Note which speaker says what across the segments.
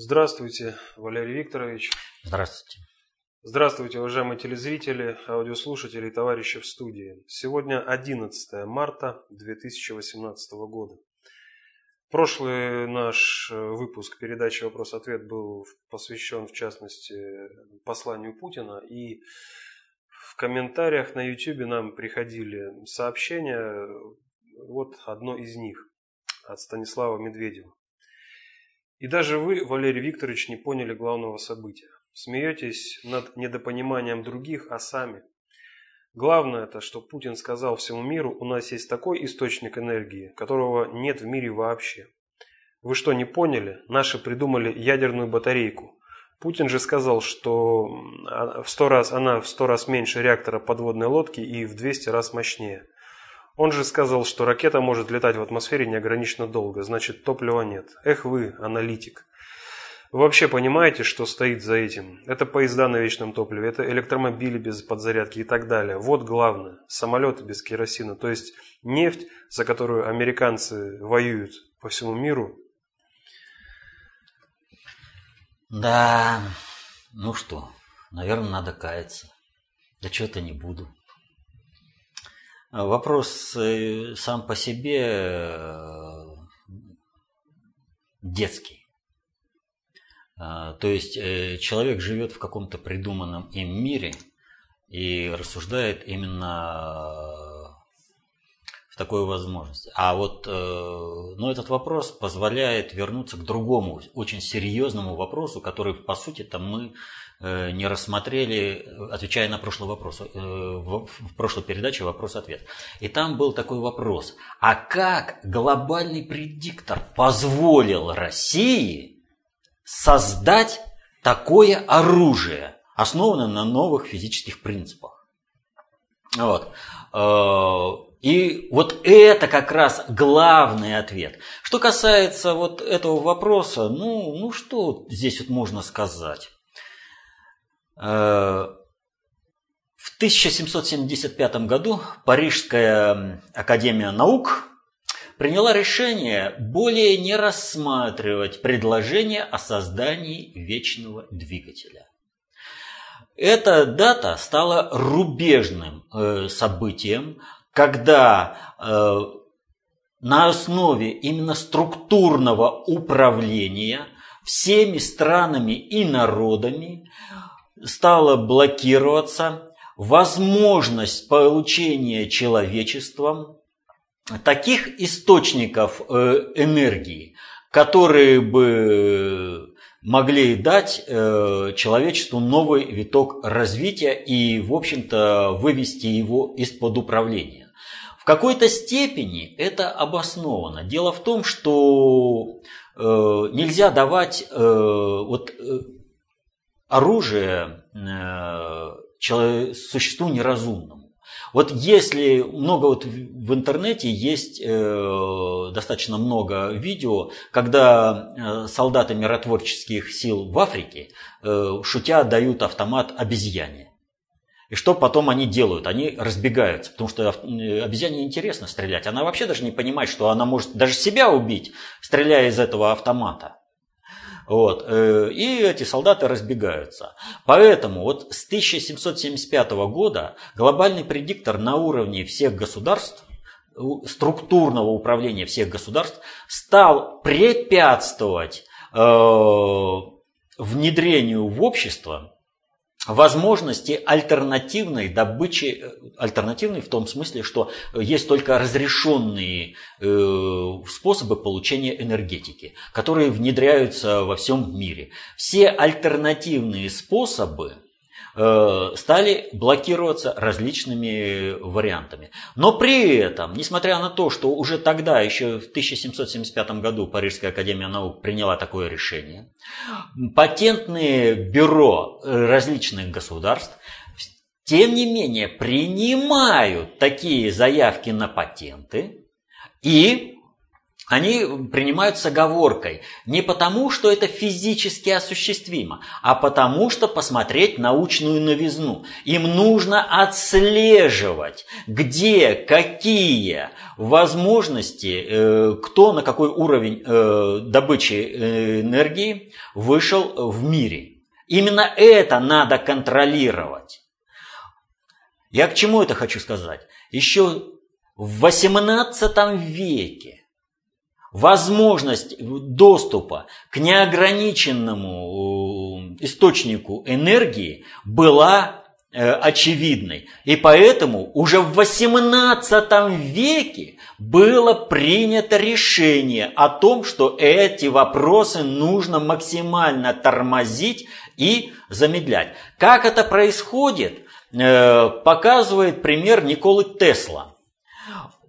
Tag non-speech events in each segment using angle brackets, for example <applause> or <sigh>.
Speaker 1: Здравствуйте, Валерий Викторович.
Speaker 2: Здравствуйте.
Speaker 1: Здравствуйте, уважаемые телезрители, аудиослушатели и товарищи в студии. Сегодня 11 марта 2018 года. Прошлый наш выпуск передачи «Вопрос-ответ» был посвящен, в частности, посланию Путина. И в комментариях на YouTube нам приходили сообщения. Вот одно из них от Станислава Медведева. И даже вы, Валерий Викторович, не поняли главного события. Смеетесь над недопониманием других, а сами. Главное это, что Путин сказал всему миру, у нас есть такой источник энергии, которого нет в мире вообще. Вы что, не поняли? Наши придумали ядерную батарейку. Путин же сказал, что в 100 раз, она в сто раз меньше реактора подводной лодки и в 200 раз мощнее. Он же сказал, что ракета может летать в атмосфере неограниченно долго, значит топлива нет. Эх вы, аналитик. Вы вообще понимаете, что стоит за этим? Это поезда на вечном топливе, это электромобили без подзарядки и так далее. Вот главное. Самолеты без керосина. То есть нефть, за которую американцы воюют по всему миру.
Speaker 2: Да, ну что, наверное, надо каяться. Да что-то не буду. Вопрос э, сам по себе э, детский. А, то есть э, человек живет в каком-то придуманном им мире и рассуждает именно в такой возможности. А вот ну, этот вопрос позволяет вернуться к другому, очень серьезному вопросу, который, по сути, там мы не рассмотрели, отвечая на прошлый вопрос, э, в прошлой передаче вопрос-ответ. И там был такой вопрос, а как глобальный предиктор позволил России создать такое оружие, основанное на новых физических принципах? Вот. Э, и вот это как раз главный ответ. Что касается вот этого вопроса, ну, ну что здесь вот можно сказать? Э, в 1775 году Парижская академия наук приняла решение более не рассматривать предложение о создании вечного двигателя. Эта дата стала рубежным э, событием, когда э, на основе именно структурного управления всеми странами и народами стала блокироваться возможность получения человечеством таких источников э, энергии, которые бы могли дать э, человечеству новый виток развития и, в общем-то, вывести его из-под управления. В какой-то степени это обосновано. Дело в том, что э, нельзя давать вот оружие э, существу неразумному. Вот если много вот в интернете есть э, достаточно много видео, когда э, солдаты миротворческих сил в Африке э, шутя дают автомат обезьяне. И что потом они делают? Они разбегаются, потому что э, обезьяне интересно стрелять. Она вообще даже не понимает, что она может даже себя убить, стреляя из этого автомата. Вот. Э, и эти солдаты разбегаются. Поэтому вот с 1775 года глобальный предиктор на уровне всех государств структурного управления всех государств стал препятствовать э, внедрению в общество возможности альтернативной добычи, э, альтернативной в том смысле, что есть только разрешенные э, способы получения энергетики, которые внедряются во всем мире. Все альтернативные способы стали блокироваться различными вариантами. Но при этом, несмотря на то, что уже тогда, еще в 1775 году Парижская академия наук приняла такое решение, патентные бюро различных государств тем не менее принимают такие заявки на патенты и они принимают с оговоркой не потому, что это физически осуществимо, а потому, что посмотреть научную новизну. Им нужно отслеживать, где, какие возможности, э, кто на какой уровень э, добычи э, энергии вышел в мире. Именно это надо контролировать. Я к чему это хочу сказать? Еще в XVIII веке возможность доступа к неограниченному э, источнику энергии была э, очевидной. И поэтому уже в XVIII веке было принято решение о том, что эти вопросы нужно максимально тормозить и замедлять. Как это происходит, э, показывает пример Николы Тесла.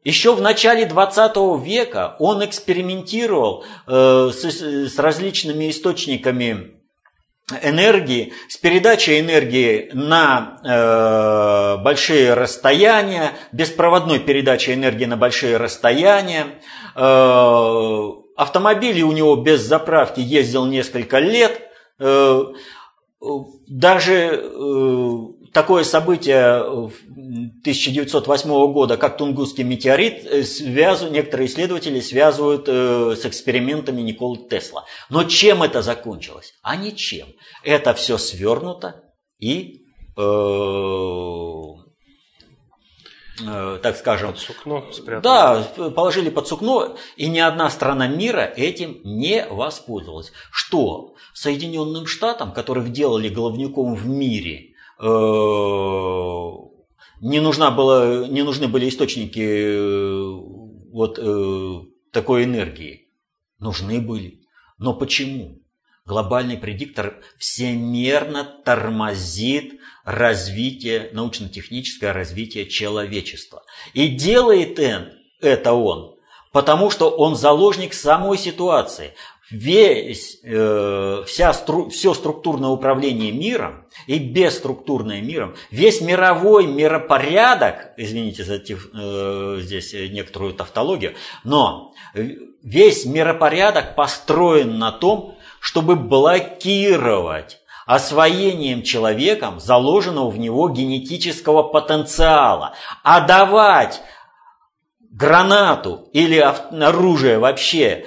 Speaker 2: Еще в начале 20 века он экспериментировал э, с, с различными источниками энергии, с передачей энергии на э, большие расстояния, беспроводной передачей энергии на большие расстояния. Э, автомобили у него без заправки ездил несколько лет. Э, даже э, такое событие 1908 года, как Тунгусский метеорит, э, связывают, некоторые исследователи связывают э, с экспериментами Николы Тесла. Но чем это закончилось? А ничем. Это все свернуто и, э, э, так скажем...
Speaker 1: Под сукно
Speaker 2: спрятали. Да, положили под сукно, и ни одна страна мира этим не воспользовалась. Что Соединенным Штатам, которых делали головником в мире, Э, не, нужна была, не нужны были источники э, вот э, такой энергии. Нужны были. Но почему? Глобальный предиктор всемерно тормозит развитие, научно-техническое развитие человечества. И делает это он, потому что он заложник самой ситуации весь, э, вся стру, все структурное управление миром и бесструктурное миром, весь мировой миропорядок, извините за э, здесь некоторую тавтологию, но весь миропорядок построен на том, чтобы блокировать освоением человеком заложенного в него генетического потенциала, а давать гранату или оружие вообще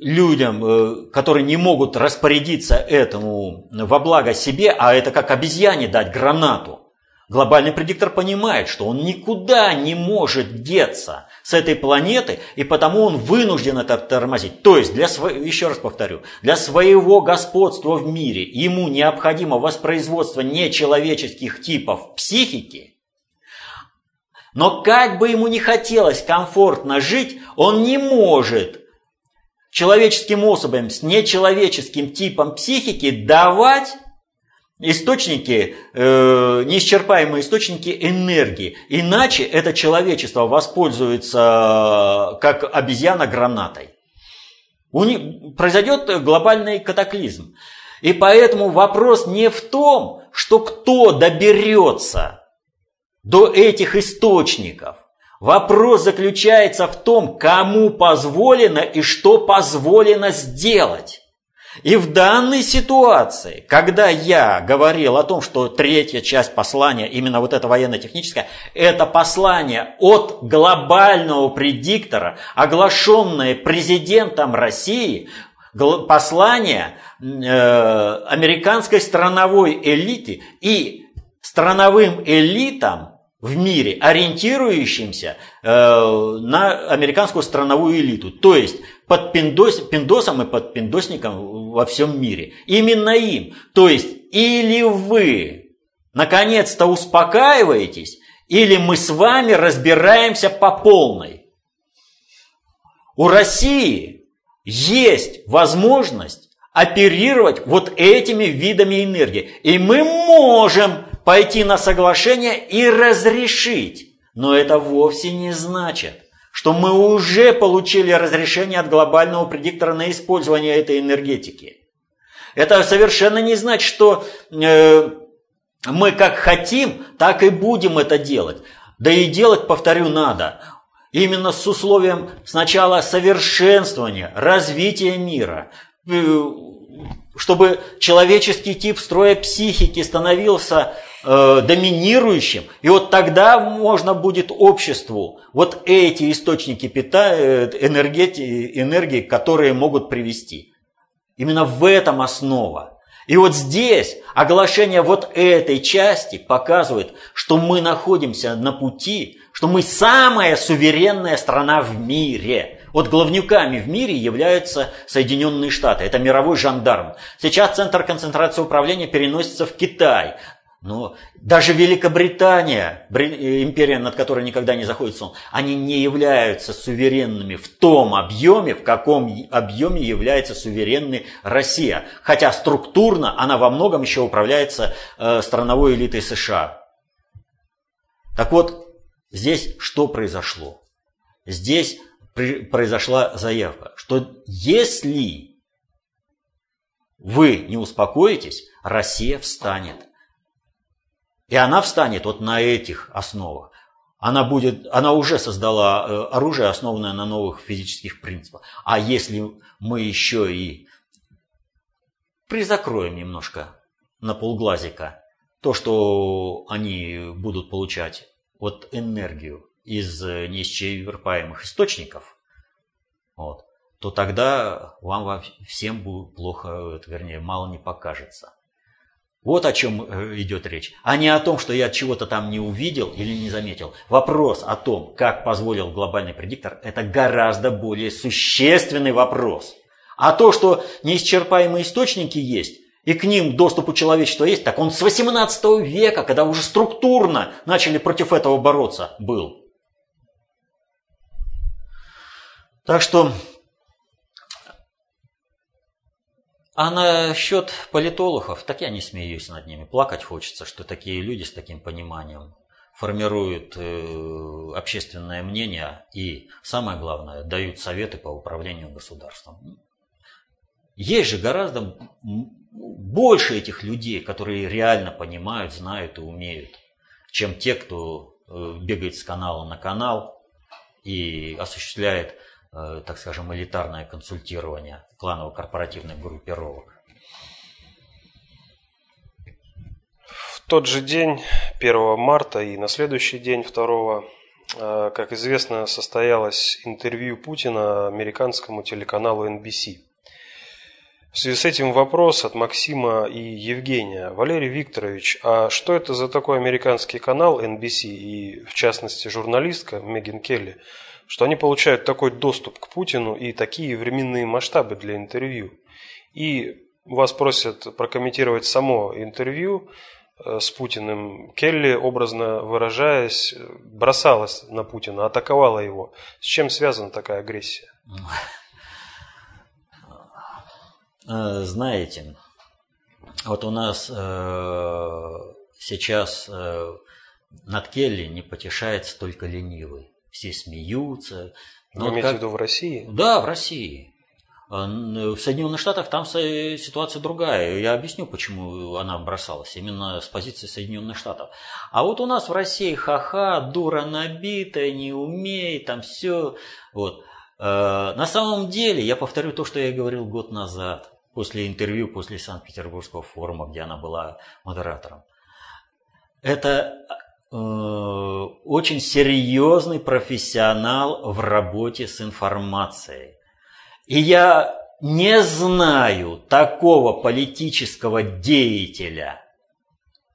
Speaker 2: людям, э, которые не могут распорядиться этому во благо себе, а это как обезьяне дать гранату. Глобальный предиктор понимает, что он никуда не может деться с этой планеты, и потому он вынужден это тормозить. То есть, для сво... еще раз повторю, для своего господства в мире ему необходимо воспроизводство нечеловеческих типов психики, но как бы ему не хотелось комфортно жить, он не может человеческим особям с нечеловеческим типом психики давать источники, э, неисчерпаемые источники энергии. Иначе это человечество воспользуется как обезьяна гранатой. У них произойдет глобальный катаклизм. И поэтому вопрос не в том, что кто доберется до этих источников. Вопрос заключается в том, кому позволено и что позволено сделать. И в данной ситуации, когда я говорил о том, что третья часть послания, именно вот это военно-техническое, это послание от глобального предиктора, оглашенное президентом России, послание э, американской страновой элиты и страновым элитам в мире, ориентирующимся э, на американскую страновую элиту, то есть под пиндос, пиндосом и под пиндосником во всем мире. Именно им. То есть или вы наконец-то успокаиваетесь, или мы с вами разбираемся по полной. У России есть возможность оперировать вот этими видами энергии. И мы можем пойти на соглашение и разрешить. Но это вовсе не значит, что мы уже получили разрешение от глобального предиктора на использование этой энергетики. Это совершенно не значит, что э, мы как хотим, так и будем это делать. Да и делать, повторю, надо. Именно с условием сначала совершенствования, развития мира, э, чтобы человеческий тип строя психики становился э, доминирующим, и вот тогда можно будет обществу вот эти источники пита, э, энергии, энергии, которые могут привести. Именно в этом основа. И вот здесь оглашение вот этой части показывает, что мы находимся на пути, что мы самая суверенная страна в мире. Вот главнюками в мире являются Соединенные Штаты. Это мировой жандарм. Сейчас центр концентрации управления переносится в Китай. Но даже Великобритания, империя, над которой никогда не заходит сон, они не являются суверенными в том объеме, в каком объеме является суверенной Россия. Хотя структурно она во многом еще управляется э, страновой элитой США. Так вот, здесь что произошло? Здесь произошла заявка, что если вы не успокоитесь, Россия встанет. И она встанет вот на этих основах. Она, будет, она уже создала э, оружие, основанное на новых физических принципах. А если мы еще и призакроем немножко на полглазика то, что они будут получать вот энергию из неисчерпаемых источников, вот, то тогда вам всем будет плохо, вернее, мало не покажется. Вот о чем э, идет речь. А не о том, что я чего-то там не увидел или не заметил. Вопрос о том, как позволил глобальный предиктор, это гораздо более существенный вопрос. А то, что неисчерпаемые источники есть, и к ним доступ у человечества есть, так он с 18 века, когда уже структурно начали против этого бороться, был. Так что А насчет политологов, так я не смеюсь над ними. Плакать хочется, что такие люди с таким пониманием формируют э, общественное мнение и, самое главное, дают советы по управлению государством. Есть же гораздо больше этих людей, которые реально понимают, знают и умеют, чем те, кто э, бегает с канала на канал и осуществляет так скажем, элитарное консультирование кланово-корпоративных группировок.
Speaker 1: В тот же день, 1 марта и на следующий день, 2 э, как известно, состоялось интервью Путина американскому телеканалу NBC. В связи с этим вопрос от Максима и Евгения. Валерий Викторович, а что это за такой американский канал NBC и, в частности, журналистка Меган Келли – что они получают такой доступ к Путину и такие временные масштабы для интервью. И вас просят прокомментировать само интервью э, с Путиным. Келли, образно выражаясь, бросалась на Путина, атаковала его. С чем связана такая агрессия?
Speaker 2: Э, знаете, вот у нас э, сейчас над Келли не потешается только ленивый все смеются.
Speaker 1: Но Вы имеете как... в виду в России?
Speaker 2: Да, в России. А, в Соединенных Штатах там ситуация другая. Я объясню, почему она бросалась. Именно с позиции Соединенных Штатов. А вот у нас в России ха-ха, дура набитая, не умеет, там все. Вот. А, на самом деле, я повторю то, что я говорил год назад, после интервью, после Санкт-Петербургского форума, где она была модератором. Это Э, очень серьезный профессионал в работе с информацией. И я не знаю такого политического деятеля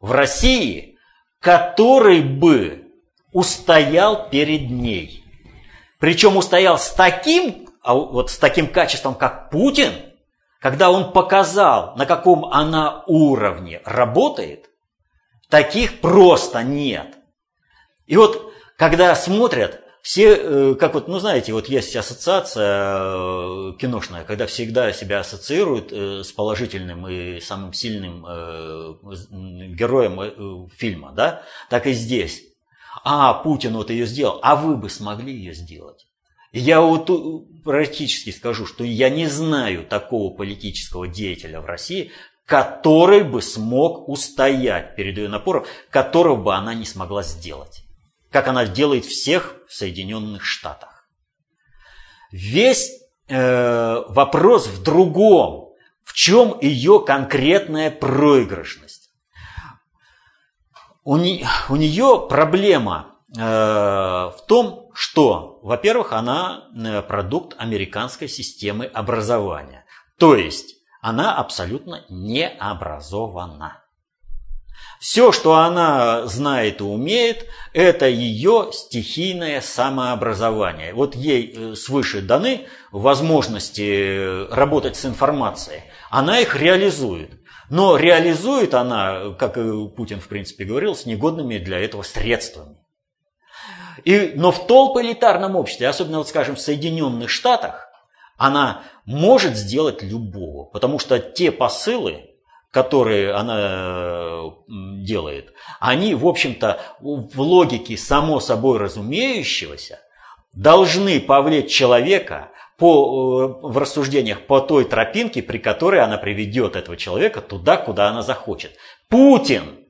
Speaker 2: в России, который бы устоял перед ней. Причем устоял с таким, а вот с таким качеством, как Путин, когда он показал, на каком она уровне работает – Таких просто нет. И вот, когда смотрят, все, э, как вот, ну знаете, вот есть ассоциация э, киношная, когда всегда себя ассоциируют э, с положительным и самым сильным героем фильма, да, так и здесь. А, Путин вот ее сделал, а вы бы смогли ее сделать? Я вот практически скажу, что я не знаю такого политического деятеля в России, который бы смог устоять перед ее напором, которого бы она не смогла сделать. как она делает всех в Соединенных Штатах. Весь э, вопрос в другом. В чем ее конкретная проигрышность? У, не, у нее проблема э, в том, что, во-первых, она э, продукт американской системы образования. То есть она абсолютно не образована. Все, что она знает и умеет, это ее стихийное самообразование. Вот ей э, свыше даны возможности работать с информацией. Она их реализует. Но реализует она, как Путин в принципе говорил, с негодными для этого средствами. И, но в толполитарном обществе, особенно, вот, скажем, в Соединенных Штатах, она может сделать любого, потому что те посылы, которые она делает, они, в общем-то, в логике само собой разумеющегося должны повлечь человека по, э, в рассуждениях по той тропинке, при которой она приведет этого человека туда, куда она захочет. Путин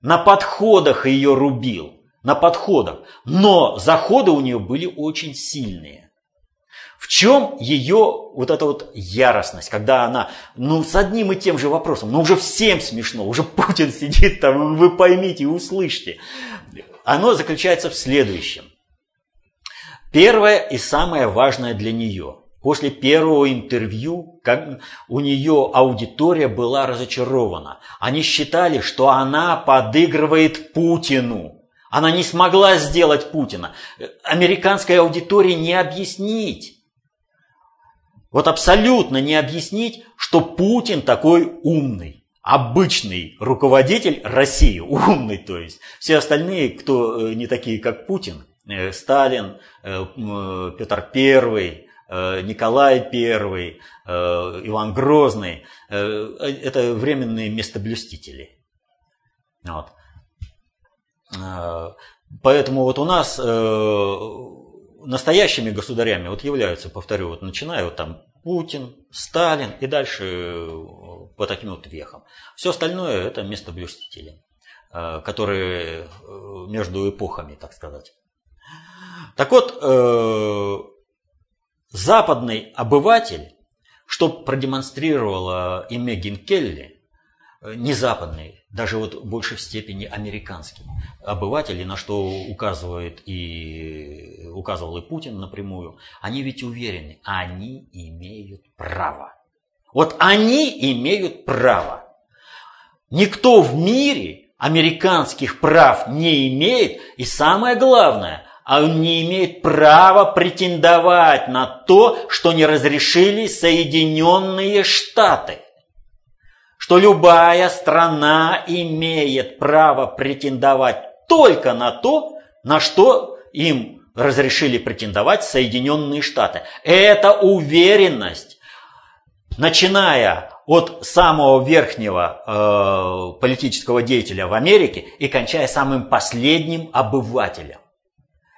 Speaker 2: на подходах ее рубил, на подходах, но заходы у нее были очень сильные. В чем ее вот эта вот яростность, когда она, ну, с одним и тем же вопросом, ну, уже всем смешно, уже Путин сидит там, вы поймите, услышьте. Оно заключается в следующем. Первое и самое важное для нее. После первого интервью как у нее аудитория была разочарована. Они считали, что она подыгрывает Путину. Она не смогла сделать Путина. Американской аудитории не объяснить вот абсолютно не объяснить, что Путин такой умный, обычный руководитель России, <laughs> умный то есть. Все остальные, кто э, не такие, как Путин, э, Сталин, э, Петр I, Николай I, Иван Грозный, это временные местоблюстители. Вот. Поэтому вот у нас настоящими государями вот являются, повторю, вот начиная вот там Путин, Сталин и дальше э, по таким вот вехам. Все остальное это местоблюстители, э, которые э, между эпохами, так сказать. Так вот, западный обыватель, что продемонстрировала и Мегин Келли, не западный, даже вот больше в степени американский обыватели, на что указывает и указывал и Путин напрямую, они ведь уверены, они имеют право. Вот они имеют право. Никто в мире американских прав не имеет, и самое главное, он не имеет права претендовать на то, что не разрешили Соединенные Штаты что любая страна имеет право претендовать только на то, на что им разрешили претендовать Соединенные Штаты. Это уверенность, начиная от самого верхнего э, политического деятеля в Америке и кончая самым последним обывателем.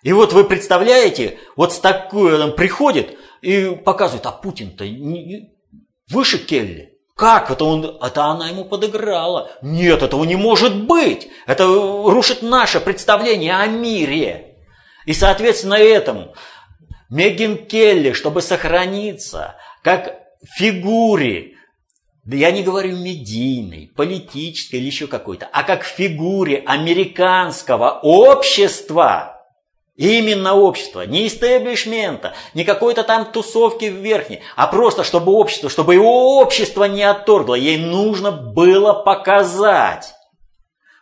Speaker 2: И вот вы представляете, вот с такой он приходит и показывает, а Путин-то выше Келли. Как это он? Это она ему подыграла. Нет, этого не может быть. Это рушит наше представление о мире. И, соответственно, этому Мегин Келли, чтобы сохраниться как фигуре, я не говорю медийной, политической или еще какой-то, а как фигуре американского общества – Именно общество, не истеблишмента, не какой-то там тусовки в верхней, а просто чтобы общество, чтобы его общество не отторгло. Ей нужно было показать,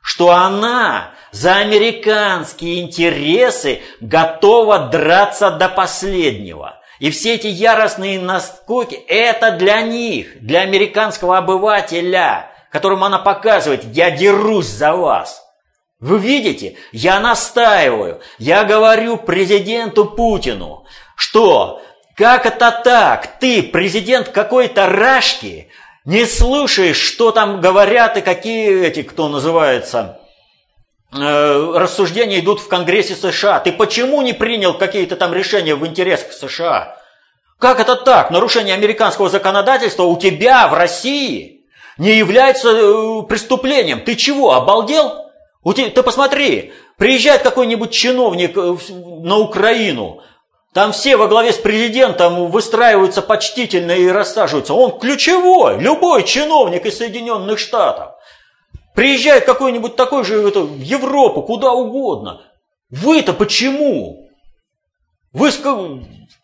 Speaker 2: что она за американские интересы готова драться до последнего. И все эти яростные наскоки, это для них, для американского обывателя, которому она показывает, я дерусь за вас. Вы видите, я настаиваю, я говорю президенту Путину, что как это так, ты президент какой-то рашки, не слушаешь, что там говорят и какие эти, кто называется, э, рассуждения идут в Конгрессе США. Ты почему не принял какие-то там решения в интересах США? Как это так? Нарушение американского законодательства у тебя в России не является э, преступлением. Ты чего, обалдел? Ты посмотри, Приезжает какой-нибудь чиновник э, на Украину, там все во главе с президентом выстраиваются почтительно и рассаживаются. Он ключевой, любой чиновник из Соединенных Штатов. Приезжает какой-нибудь такой же в Европу, куда угодно. Вы-то почему? Вы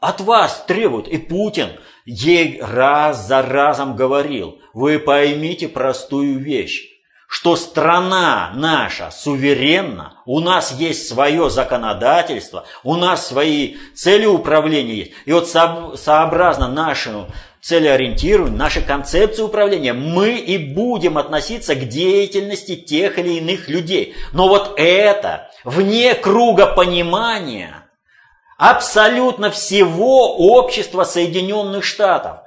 Speaker 2: от вас требуют, и Путин ей раз за разом говорил, вы поймите простую вещь что страна наша суверенна, у нас есть свое законодательство, у нас свои цели управления есть. И вот сообразно нашему целеориентированию, нашей концепции управления, мы и будем относиться к деятельности тех или иных людей. Но вот это вне круга понимания абсолютно всего общества Соединенных Штатов.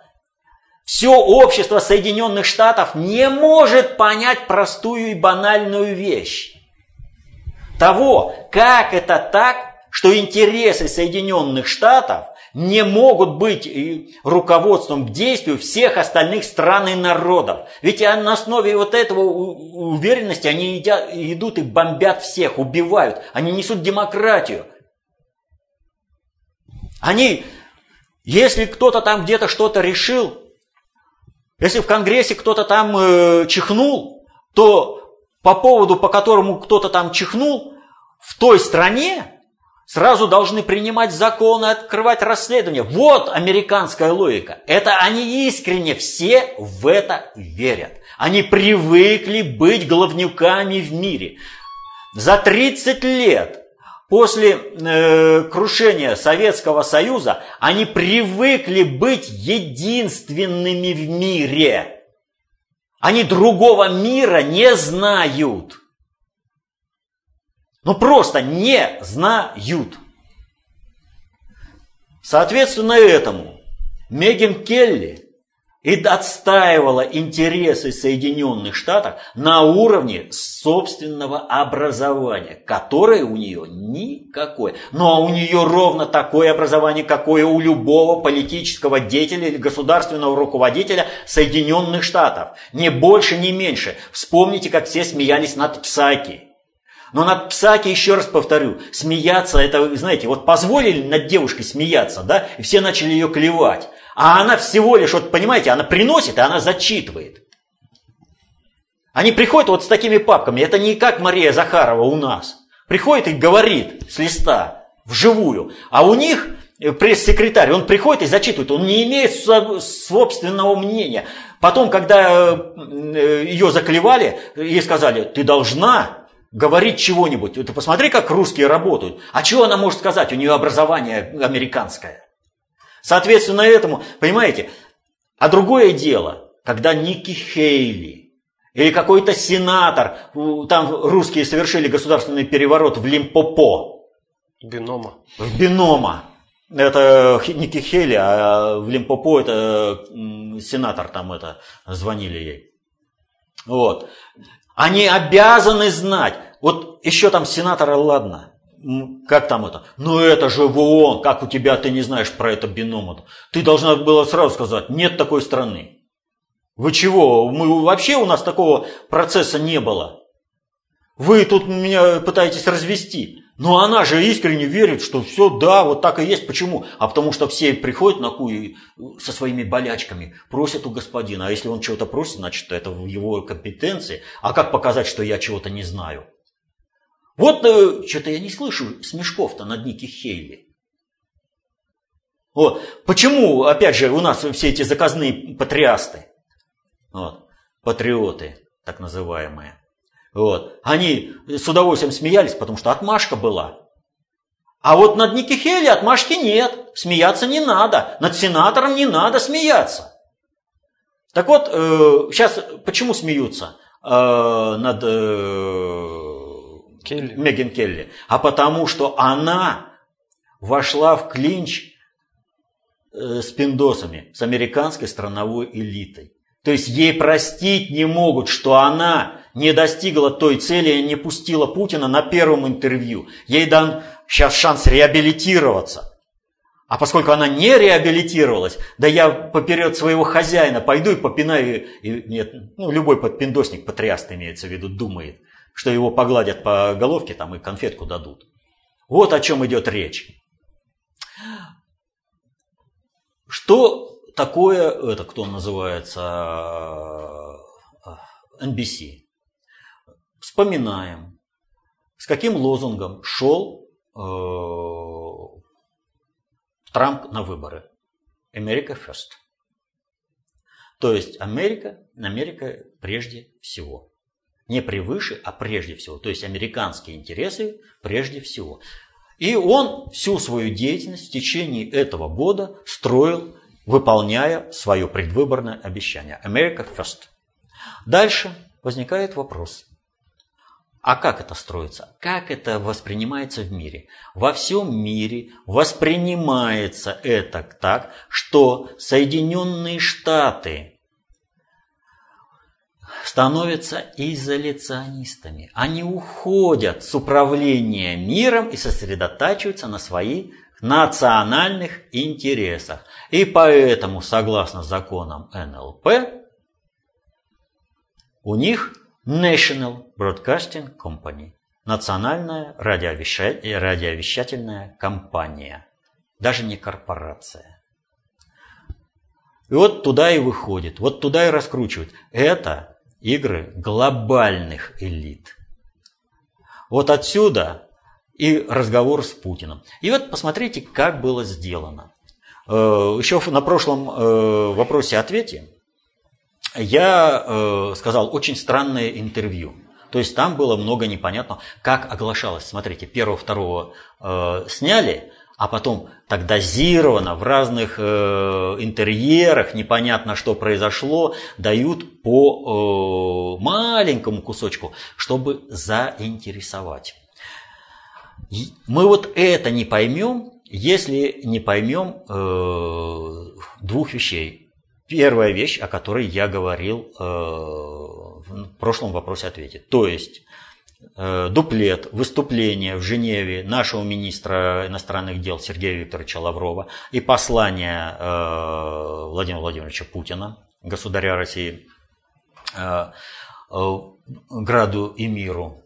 Speaker 2: Все общество Соединенных Штатов не может понять простую и банальную вещь. Того, как это так, что интересы Соединенных Штатов не могут быть руководством к действию всех остальных стран и народов. Ведь на основе вот этого уверенности они идут и бомбят всех, убивают. Они несут демократию. Они, если кто-то там где-то что-то решил, если в Конгрессе кто-то там э, чихнул, то по поводу, по которому кто-то там чихнул, в той стране сразу должны принимать законы, открывать расследования. Вот американская логика. Это они искренне все в это верят. Они привыкли быть главнюками в мире. За 30 лет После э, крушения Советского Союза они привыкли быть единственными в мире. Они другого мира не знают. Ну просто не знают. Соответственно этому Меган Келли и отстаивала интересы Соединенных Штатов на уровне собственного образования, которое у нее никакое. Но у нее ровно такое образование, какое у любого политического деятеля или государственного руководителя Соединенных Штатов. Не больше, не меньше. Вспомните, как все смеялись над Псаки. Но над Псаки, еще раз повторю, смеяться, это, знаете, вот позволили над девушкой смеяться, да, и все начали ее клевать. А она всего лишь, вот понимаете, она приносит, и она зачитывает. Они приходят вот с такими папками. Это не как Мария Захарова у нас. Приходит и говорит с листа, вживую. А у них э, пресс-секретарь, он приходит и зачитывает. Он не имеет собственного мнения. Потом, когда э, ее заклевали, ей сказали, ты должна говорить чего-нибудь. Ты посмотри, как русские работают. А чего она может сказать? У нее образование американское. Соответственно этому, понимаете, а другое дело, когда Ники Хейли или какой-то сенатор, там русские совершили государственный переворот в Лимпопо.
Speaker 1: Бинома.
Speaker 2: В Бинома. Это Ники Хейли, а в Лимпопо это сенатор там это, звонили ей. Вот. Они обязаны знать. Вот еще там сенатора, ладно, как там это? Ну это же в ООН, как у тебя ты не знаешь про это бином? Ты должна была сразу сказать, нет такой страны. Вы чего? Мы, вообще у нас такого процесса не было. Вы тут меня пытаетесь развести. Но она же искренне верит, что все, да, вот так и есть. Почему? А потому что все приходят на куи со своими болячками, просят у господина. А если он чего-то просит, значит, это в его компетенции. А как показать, что я чего-то не знаю? Вот э, что-то я не слышу смешков-то над Ники Хейли. Вот. Почему, опять же, у нас все эти заказные патриасты, вот, патриоты, так называемые, вот, они с удовольствием смеялись, потому что отмашка была. А вот над Ники Хейли отмашки нет, смеяться не надо, над сенатором не надо смеяться. Так вот, э, сейчас почему смеются э, над э, Келли. Меган Келли, а потому что она вошла в клинч э, с пиндосами, с американской страновой элитой. То есть ей простить не могут, что она не достигла той цели и не пустила Путина на первом интервью. Ей дан сейчас шанс реабилитироваться. А поскольку она не реабилитировалась, да я поперед своего хозяина пойду и попинаю, и, нет, ну, любой подпиндосник, патриаст имеется в виду, думает – что его погладят по головке там и конфетку дадут. Вот о чем идет речь. Что такое, это кто называется, NBC? Вспоминаем, с каким лозунгом шел э, Трамп на выборы. America first. То есть Америка, Америка прежде всего. Не превыше, а прежде всего. То есть американские интересы прежде всего. И он всю свою деятельность в течение этого года строил, выполняя свое предвыборное обещание. America first. Дальше возникает вопрос. А как это строится? Как это воспринимается в мире? Во всем мире воспринимается это так, что Соединенные Штаты становятся изоляционистами. Они уходят с управления миром и сосредотачиваются на своих национальных интересах. И поэтому, согласно законам НЛП, у них National Broadcasting Company, национальная радиовещательная компания, даже не корпорация. И вот туда и выходит, вот туда и раскручивает. Это игры глобальных элит. Вот отсюда и разговор с Путиным. И вот посмотрите, как было сделано. Э, Еще на прошлом э, вопросе-ответе я э, сказал очень странное интервью. То есть там было много непонятного, как оглашалось. Смотрите, первого-второго сняли, а потом так дозированно в разных э, интерьерах, непонятно что произошло, дают по э, маленькому кусочку, чтобы заинтересовать. Мы вот это не поймем, если не поймем э, двух вещей. Первая вещь, о которой я говорил э, в прошлом вопросе-ответе. То есть дуплет, выступление в Женеве нашего министра иностранных дел Сергея Викторовича Лаврова и послание э, Владимира Владимировича Путина, государя России, э, Граду и миру.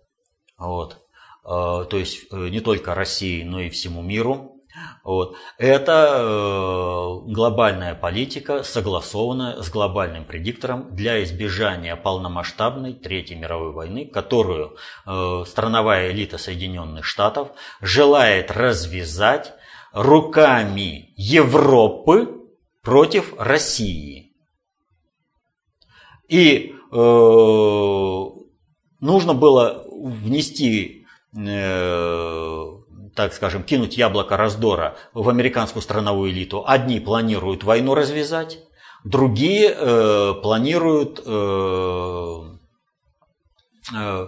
Speaker 2: Вот. То есть не только России, но и всему миру. Вот. Это э, глобальная политика, согласованная с глобальным предиктором для избежания полномасштабной Третьей мировой войны, которую э, страновая элита Соединенных Штатов желает развязать руками Европы против России. И э, нужно было внести э, так скажем, кинуть яблоко раздора в американскую страновую элиту. Одни планируют войну развязать, другие э, планируют э, э,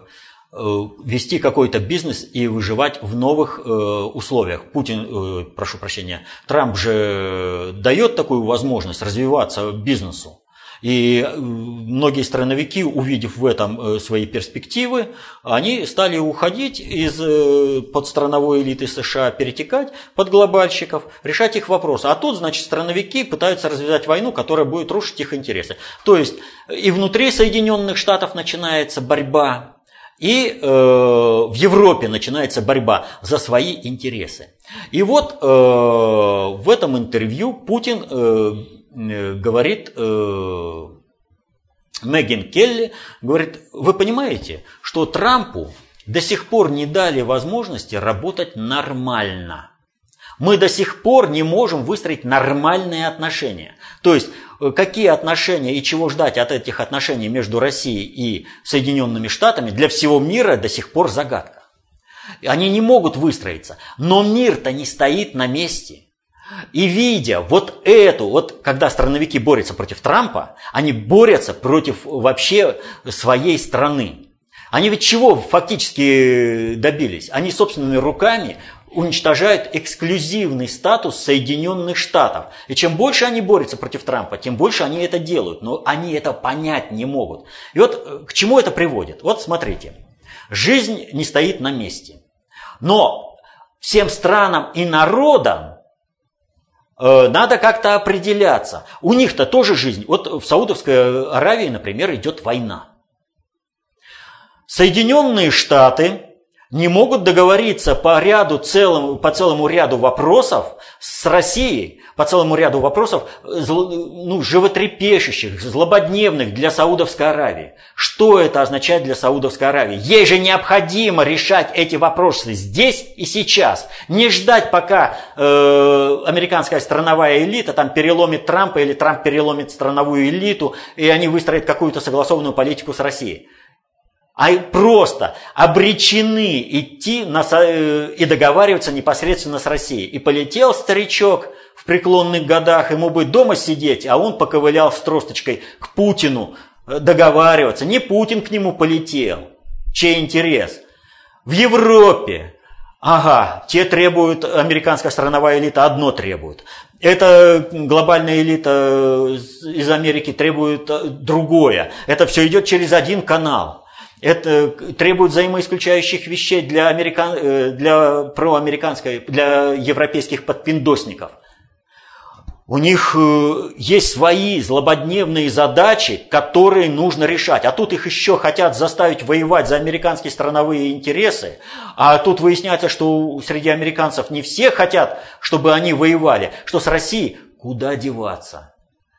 Speaker 2: э вести какой-то бизнес и выживать в новых э, условиях. Путин, э, прошу прощения, Трамп же дает такую возможность развиваться бизнесу. И э, многие страновики, увидев в этом э, свои перспективы, они стали уходить из э, подстрановой элиты США, перетекать под глобальщиков, решать их вопросы. А тут, значит, страновики пытаются развязать войну, которая будет рушить их интересы. То есть и внутри Соединенных Штатов начинается борьба и э, в Европе начинается борьба за свои интересы. И вот э, в этом интервью Путин э, говорит э, Меган Келли, говорит, вы понимаете, что Трампу до сих пор не дали возможности работать нормально. Мы до сих пор не можем выстроить нормальные отношения. То есть, э, какие отношения и чего ждать от этих отношений между Россией и Соединенными Штатами для всего мира до сих пор загадка. Они не могут выстроиться. Но мир-то не стоит на месте. И видя вот эту, вот когда страновики борются против Трампа, они борются против вообще своей страны. Они ведь чего фактически добились? Они собственными руками уничтожают эксклюзивный статус Соединенных Штатов. И чем больше они борются против Трампа, тем больше они это делают. Но они это понять не могут. И вот э, к чему это приводит? Вот смотрите. Жизнь не стоит на месте. Но всем странам и народам надо как-то определяться. У них-то тоже жизнь. Вот в Саудовской Аравии, например, идет война. Соединенные Штаты не могут договориться по, ряду целому, по целому ряду вопросов с Россией, по целому ряду вопросов, ну, животрепещущих, злободневных для Саудовской Аравии. Что это означает для Саудовской Аравии? Ей же необходимо решать эти вопросы здесь и сейчас. Не ждать, пока э, американская страновая элита там переломит Трампа или Трамп переломит страновую элиту, и они выстроят какую-то согласованную политику с Россией а просто обречены идти на, э, и договариваться непосредственно с Россией. И полетел старичок в преклонных годах, ему бы дома сидеть, а он поковылял с тросточкой к Путину э, договариваться. Не Путин к нему полетел. Чей интерес? В Европе. Ага, те требуют, американская страновая элита одно требует. Эта глобальная элита э, из Америки требует другое. Это все идет через один канал. Это требует взаимоисключающих вещей для, американ... Э, для проамериканской, для европейских подпиндосников. У них э, есть свои злободневные задачи, которые нужно решать. А тут их еще хотят заставить воевать за американские страновые интересы. А тут выясняется, что среди американцев не все хотят, чтобы они воевали. Что с Россией куда деваться?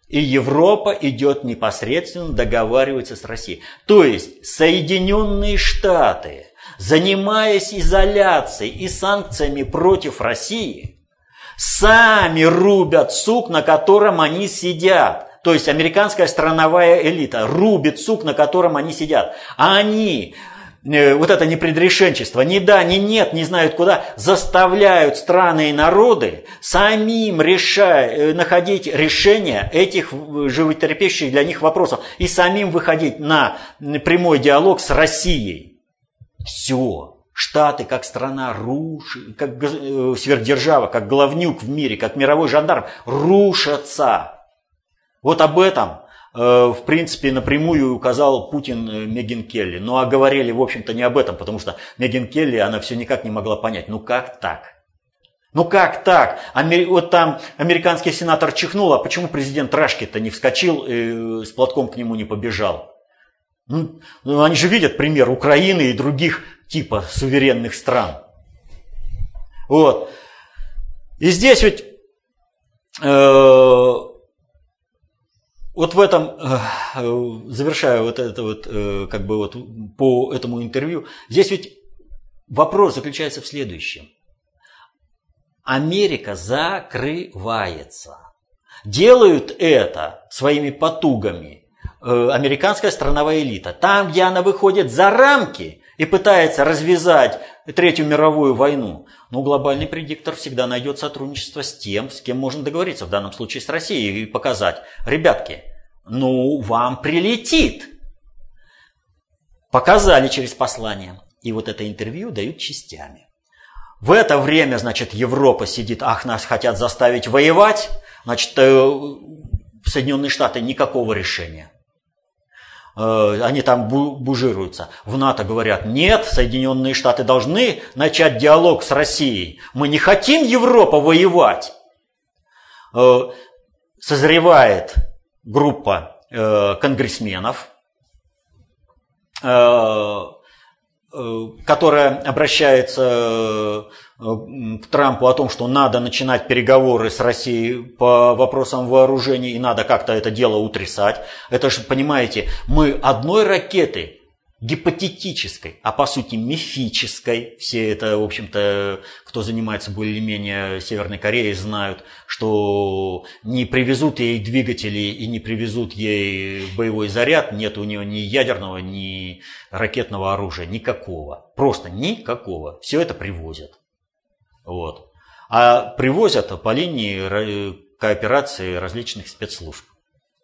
Speaker 2: И Европа идет непосредственно договариваться с Россией. То есть Соединенные Штаты, занимаясь изоляцией и санкциями против России, сами рубят сук, на котором они сидят. То есть американская страновая элита рубит сук, на котором они сидят. А они Э, вот это непредрешенчество, ни да, ни нет, не знают куда, заставляют страны и народы самим решать, э, находить решение этих животрепещущих для них вопросов и самим выходить на прямой диалог с Россией. Все. Штаты как страна рушит, как э, сверхдержава, как главнюк в мире, как мировой жандарм рушатся. Вот об этом Э, в принципе, напрямую указал Путин э, Келли. Ну, а говорили, в общем-то, не об этом, потому что Мегин Келли, она все никак не могла понять, ну как так? Ну как так? Вот там американский сенатор чихнул, а почему президент Рашки-то не вскочил и с платком к нему не побежал? Ну, ну, они же видят пример Украины и других типа суверенных стран. Вот. И здесь ведь э, вот в этом, э, завершая вот это вот, э, как бы вот по этому интервью, здесь ведь вопрос заключается в следующем. Америка закрывается. Делают это своими потугами э, американская страновая элита. Там, где она выходит за рамки и пытается развязать Третью мировую войну, но глобальный предиктор всегда найдет сотрудничество с тем, с кем можно договориться, в данном случае с Россией, и показать, ребятки, ну, вам прилетит. Показали через послание. И вот это интервью дают частями. В это время, значит, Европа сидит, ах, нас хотят заставить воевать. Значит, э, Соединенные Штаты никакого решения. Э, они там бужируются. В НАТО говорят, нет, Соединенные Штаты должны начать диалог с Россией. Мы не хотим Европа воевать. Э, созревает группа э, конгрессменов, которая обращается Трампу о том, что надо начинать переговоры с Россией по вопросам вооружений и надо как-то это дело утрясать. Это же, понимаете, мы одной ракеты гипотетической, а по сути мифической. Все это, в общем-то, кто занимается более-менее Северной Кореей, знают, что не привезут ей двигатели и не привезут ей боевой заряд, нет у нее ни ядерного, ни ракетного оружия, никакого. Просто никакого. Все это привозят. Вот. А привозят по линии кооперации различных спецслужб.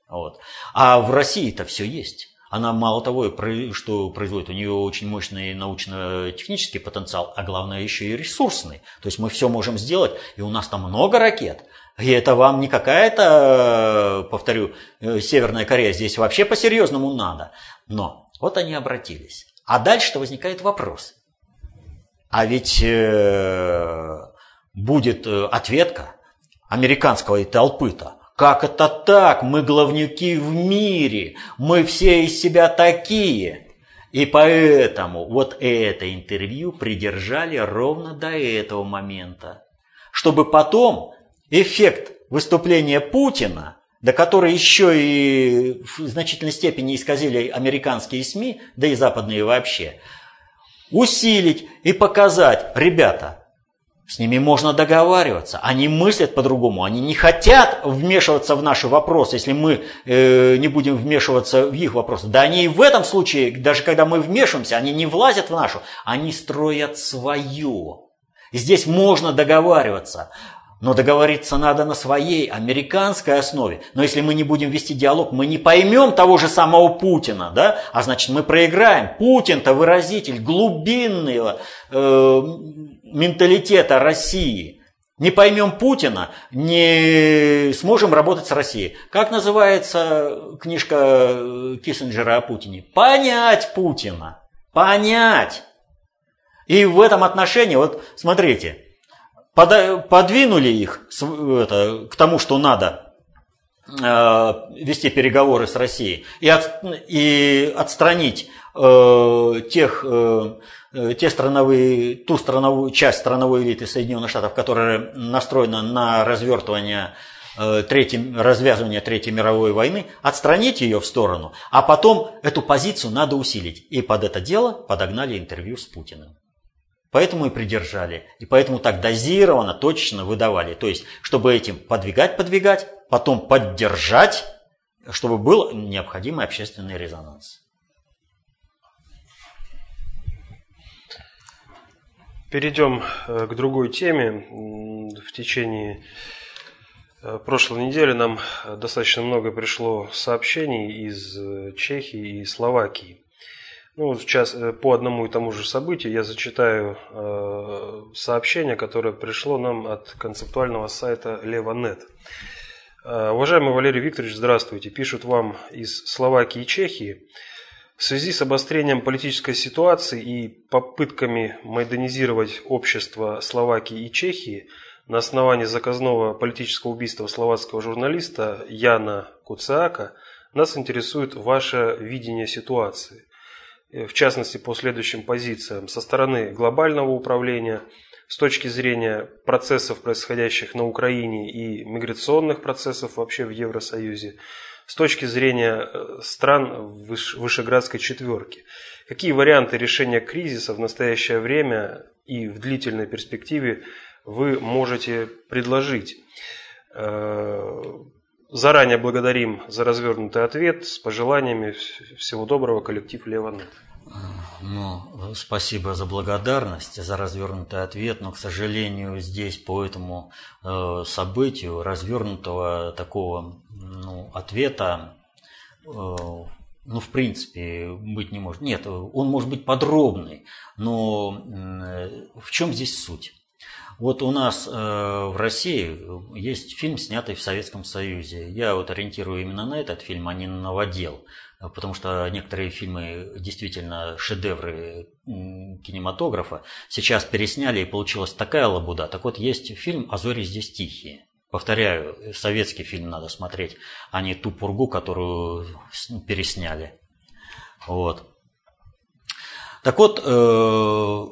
Speaker 2: Вот. А в России это все есть. Она мало того, что производит, у нее очень мощный научно-технический потенциал, а главное еще и ресурсный. То есть мы все можем сделать, и у нас там много ракет. И это вам не какая-то, повторю, э, Северная Корея, здесь вообще по-серьезному надо. Но вот они обратились. А дальше-то возникает вопрос. А ведь э, будет э, ответка американского толпы-то. Как это так? Мы главнюки в мире. Мы все из себя такие. И поэтому вот это интервью придержали ровно до этого момента, чтобы потом эффект выступления Путина, до которой еще и в значительной степени исказили американские СМИ, да и западные вообще, усилить и показать, ребята, с ними можно договариваться. Они мыслят по-другому. Они не хотят вмешиваться в наши вопросы, если мы э, не будем вмешиваться в их вопросы. Да они и в этом случае, даже когда мы вмешиваемся, они не влазят в нашу. Они строят свое. Здесь можно договариваться. Но договориться надо на своей американской основе. Но если мы не будем вести диалог, мы не поймем того же самого Путина, да? А значит, мы проиграем. Путин-то выразитель глубинного э, менталитета России. Не поймем Путина, не сможем работать с Россией. Как называется книжка э, Киссинджера о Путине? Понять Путина. Понять. И в этом отношении, вот смотрите, подвинули их это, к тому, что надо э, вести переговоры с Россией и, от, и отстранить э, тех, э, те страновые, ту страновую, часть страновой элиты Соединенных Штатов, которая настроена на развертывание третьей, развязывание Третьей мировой войны, отстранить ее в сторону, а потом эту позицию надо усилить. И под это дело подогнали интервью с Путиным. Поэтому и придержали. И поэтому так дозированно, точно выдавали. То есть, чтобы этим подвигать, подвигать, потом поддержать, чтобы был необходимый общественный резонанс.
Speaker 1: Перейдем э, к другой теме. В течение э, прошлой недели нам достаточно много пришло сообщений из э, Чехии и Словакии. Ну, сейчас э, по одному и тому же событию я зачитаю э, сообщение, которое пришло нам от концептуального сайта Levanet. Э, уважаемый Валерий Викторович, здравствуйте. Пишут вам из Словакии и Чехии. В связи с обострением политической ситуации и попытками майданизировать общество Словакии и Чехии на основании заказного политического убийства словацкого журналиста Яна Куцака нас интересует ваше видение ситуации. Э, в частности по следующим позициям. Со стороны глобального управления, с точки зрения процессов, происходящих на Украине и миграционных процессов вообще в Евросоюзе, с точки зрения э, стран Вышеградской четверки. Какие варианты решения кризиса в настоящее время и в длительной перспективе вы можете предложить? Заранее благодарим за развернутый ответ с пожеланиями всего доброго, коллектив Леванет.
Speaker 2: Ну, спасибо за благодарность, за развернутый ответ, но, к сожалению, здесь по этому э, событию развернутого такого ну, ответа, э, ну, в принципе, быть не может. Нет, он может быть подробный, но э, в чем здесь суть? Вот у нас э, в России есть фильм, снятый в Советском Союзе. Я вот ориентирую именно на этот фильм, а не на новодел. Потому что некоторые фильмы действительно шедевры кинематографа сейчас пересняли и получилась такая лабуда. Так вот, есть фильм «А зори здесь тихие». Повторяю, советский фильм надо смотреть, а не ту пургу, которую пересняли. Вот. Так вот, э,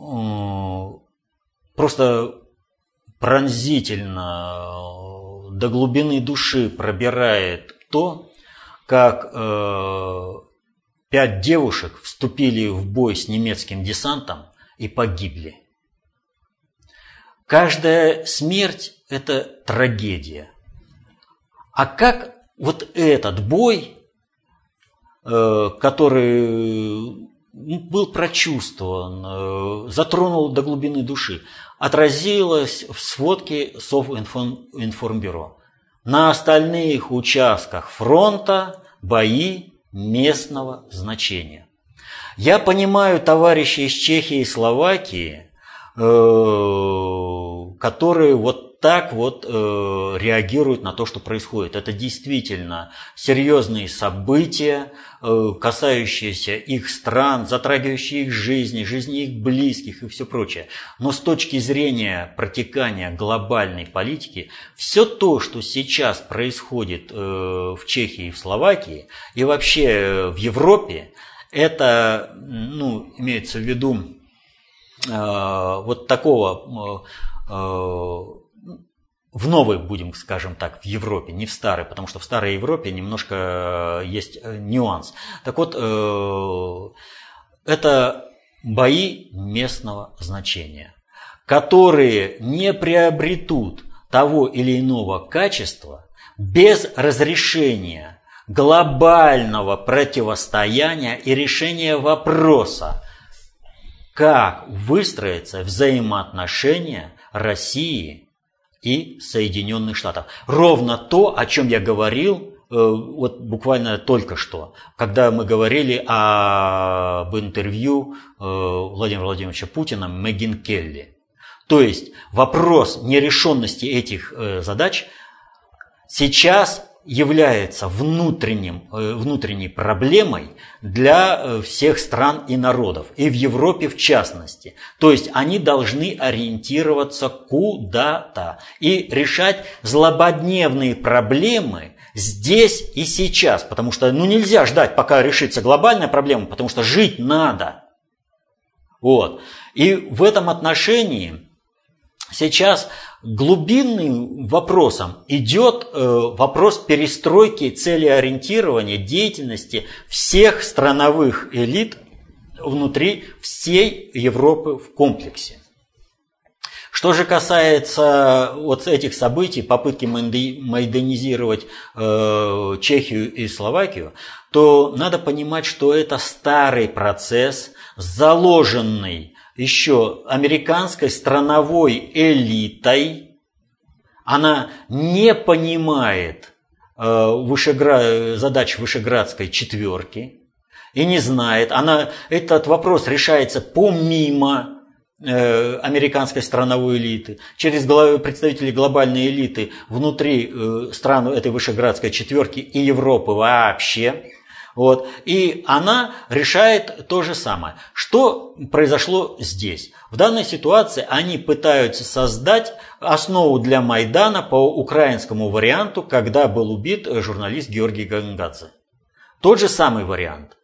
Speaker 2: э, просто пронзительно до глубины души пробирает то, как э, пять девушек вступили в бой с немецким десантом и погибли. Каждая смерть – это трагедия. А как вот этот бой, э, который был прочувствован, э, затронул до глубины души, отразилось в сводке Совинформбюро. На остальных участках фронта бои местного значения. Я понимаю товарищей из Чехии и Словакии, э, которые вот так вот э, реагируют на то, что происходит. Это действительно серьезные события, э, касающиеся их стран, затрагивающие их жизни, жизни их близких и все прочее. Но с точки зрения протекания глобальной политики, все то, что сейчас происходит э, в Чехии и в Словакии, и вообще в Европе, это, ну, имеется в виду э, вот такого э, в новой, будем, скажем так, в Европе, не в старой, потому что в старой Европе немножко есть нюанс. Так вот, это бои местного значения, которые не приобретут того или иного качества без разрешения глобального противостояния и решения вопроса, как выстроятся взаимоотношения России и Соединенных Штатов. Ровно то, о чем я говорил э, вот буквально только что, когда мы говорили об интервью э, Владимира Владимировича Путина Мегин Келли. То есть вопрос нерешенности этих э, задач сейчас является внутренним, э, внутренней проблемой для э, всех стран и народов, и в Европе в частности. То есть они должны ориентироваться куда-то и решать злободневные проблемы здесь и сейчас, потому что ну, нельзя ждать, пока решится глобальная проблема, потому что жить надо. Вот. И в этом отношении сейчас глубинным вопросом идет э, вопрос перестройки целеориентирования деятельности всех страновых элит внутри всей Европы в комплексе. Что же касается вот этих событий, попытки майданизировать э, Чехию и Словакию, то надо понимать, что это старый процесс, заложенный еще американской страновой элитой, она не понимает э, вышегра... задач Вышеградской четверки и не знает. Она... Этот вопрос решается помимо э, американской страновой элиты, через представителей глобальной элиты внутри э, стран этой Вышеградской четверки и Европы вообще. Вот. И она решает то же самое. Что произошло здесь? В данной ситуации они пытаются создать основу для Майдана по украинскому варианту, когда был убит журналист Георгий Гангадзе. Тот же самый вариант.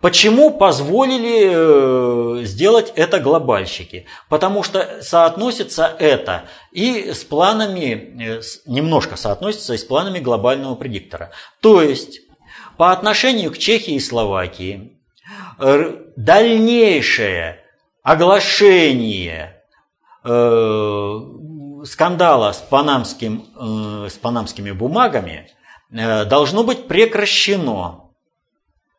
Speaker 2: Почему позволили э, сделать это глобальщики? Потому что соотносится это и с планами, э, немножко соотносится и с планами глобального предиктора. То есть по отношению к Чехии и Словакии дальнейшее оглашение э, скандала с, панамским, э, с панамскими бумагами э, должно быть прекращено.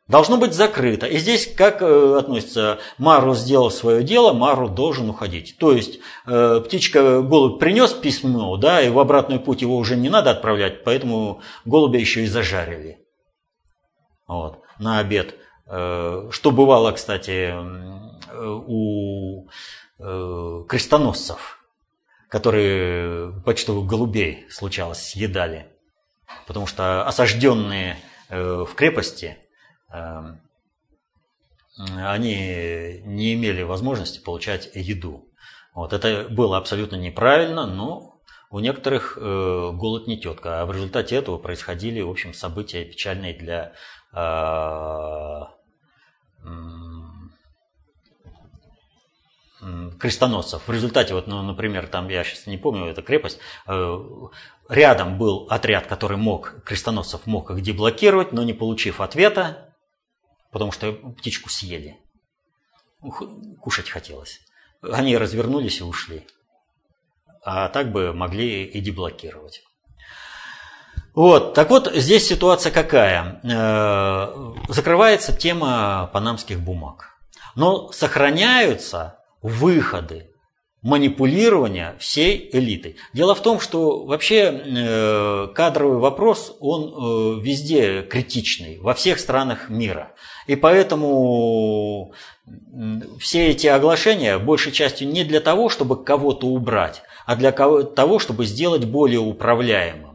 Speaker 2: Должно быть закрыто. И здесь как относится, Мару сделал свое дело, Мару должен уходить. То есть птичка голубь принес письмо, да, и в обратный путь его уже не надо отправлять, поэтому голубя еще и зажарили вот, на обед. Э, что бывало, кстати, у э, крестоносцев, которые почтовых голубей случалось съедали. Потому что осажденные э, в крепости, они не имели возможности получать еду. Вот, это было абсолютно неправильно, но у некоторых голод не тетка. А в результате этого происходили, в общем, события печальные для Э, крестоносцев. В результате, вот, ну, например, там, я сейчас не помню, эта крепость, э, рядом был отряд, который мог, крестоносцев мог их деблокировать, но не получив ответа, потому что птичку съели. Кушать хотелось. Они развернулись и ушли. А так бы могли и деблокировать. Вот, так вот, здесь ситуация какая? Э, закрывается тема панамских бумаг. Но сохраняются выходы манипулирования всей элитой. Дело в том, что вообще э, кадровый вопрос, он э, везде критичный, во всех странах мира. И поэтому все эти оглашения большей частью не для того, чтобы кого-то убрать, а для того, чтобы сделать более управляемым.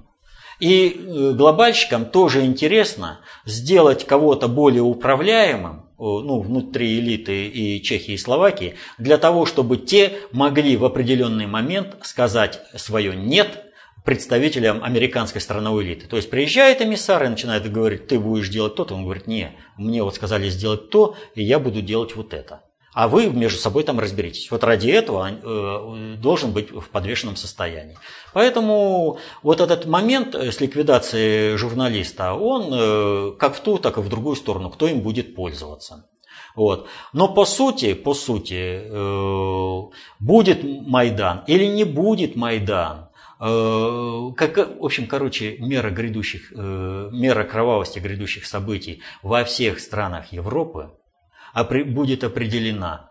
Speaker 2: И э, глобальщикам тоже интересно сделать кого-то более управляемым, ну, внутри элиты и Чехии и Словакии, для того, чтобы те могли в определенный момент сказать свое «нет», представителям американской страновой элиты. То есть приезжает эмиссар и начинает говорить, ты будешь делать то-то. Он говорит, не, мне вот сказали сделать то, и я буду делать вот это. А вы между собой там разберитесь. Вот ради этого э, должен быть в подвешенном состоянии. Поэтому вот этот момент с ликвидацией журналиста, он э, как в ту, так и в другую сторону, кто им будет пользоваться. Вот. Но по сути, по сути, э, будет Майдан или не будет Майдан, как, в общем, короче, мера грядущих, мера кровавости грядущих событий во всех странах Европы будет определена,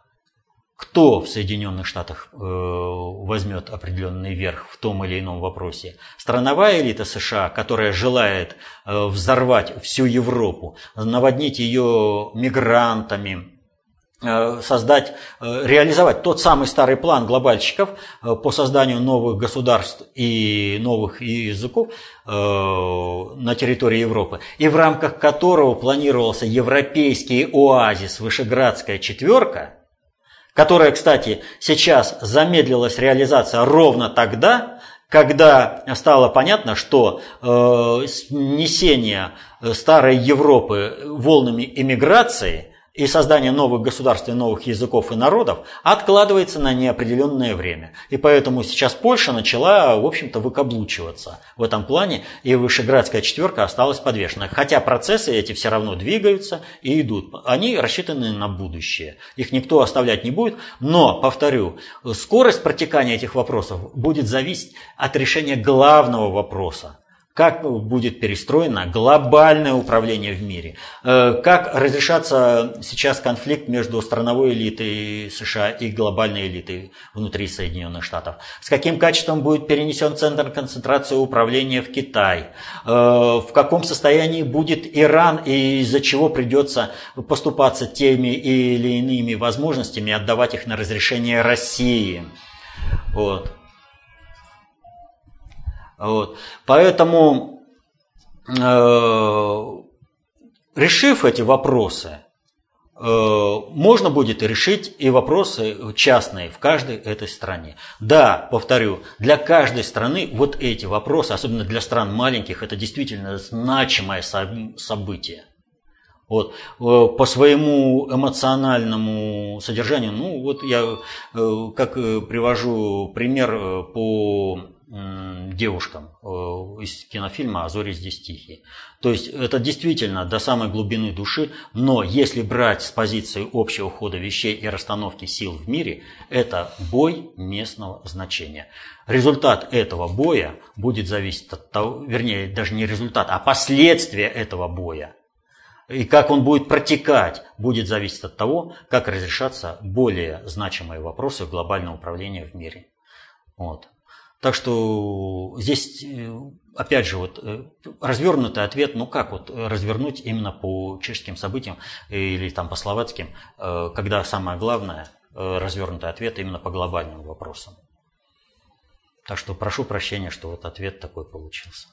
Speaker 2: кто в Соединенных Штатах э, возьмет определенный верх в том или ином вопросе. Страновая элита США, которая желает э, взорвать всю Европу, наводнить ее мигрантами, создать, э, реализовать тот самый старый план глобальщиков э, по созданию новых государств и новых языков на территории Европы, и в рамках которого планировался европейский оазис Вышеградская четверка, которая, кстати, сейчас замедлилась реализация ровно тогда, когда стало понятно, что э, снесение старой Европы волнами эмиграции – и создание новых государств и новых языков и народов откладывается на неопределенное время. И поэтому сейчас Польша начала, в общем-то, выкаблучиваться в этом плане, и Вышеградская четверка осталась подвешена. Хотя процессы эти все равно двигаются и идут. Они рассчитаны на будущее. Их никто оставлять не будет. Но, повторю, скорость протекания этих вопросов будет зависеть от решения главного вопроса как будет перестроено глобальное управление в мире, э, как разрешаться сейчас конфликт между страновой элитой США и глобальной элитой внутри Соединенных Штатов, с каким качеством будет перенесен центр концентрации управления в Китай, э, в каком состоянии будет Иран и из-за чего придется поступаться теми или иными возможностями, отдавать их на разрешение России. Вот. Вот. Поэтому, э, решив эти вопросы, э, можно будет решить и вопросы частные в каждой этой стране. Да, повторю, для каждой страны вот эти вопросы, особенно для стран маленьких, это действительно значимое событие. Вот. Э, по своему эмоциональному содержанию, ну вот я как привожу пример по девушкам э, из кинофильма «А здесь тихие». То есть это действительно до самой глубины души, но если брать с позиции общего хода вещей и расстановки сил в мире, это бой местного значения. Результат этого боя будет зависеть от того, вернее, даже не результат, а последствия этого боя. И как он будет протекать, будет зависеть от того, как разрешаться более значимые вопросы глобального управления в мире. Вот. Так что здесь, э, опять же, вот э, развернутый ответ, ну как вот развернуть именно по чешским событиям или там по словацким, э, когда самое главное, развернутый ответ именно по глобальным вопросам. Так что прошу прощения, что вот ответ такой получился.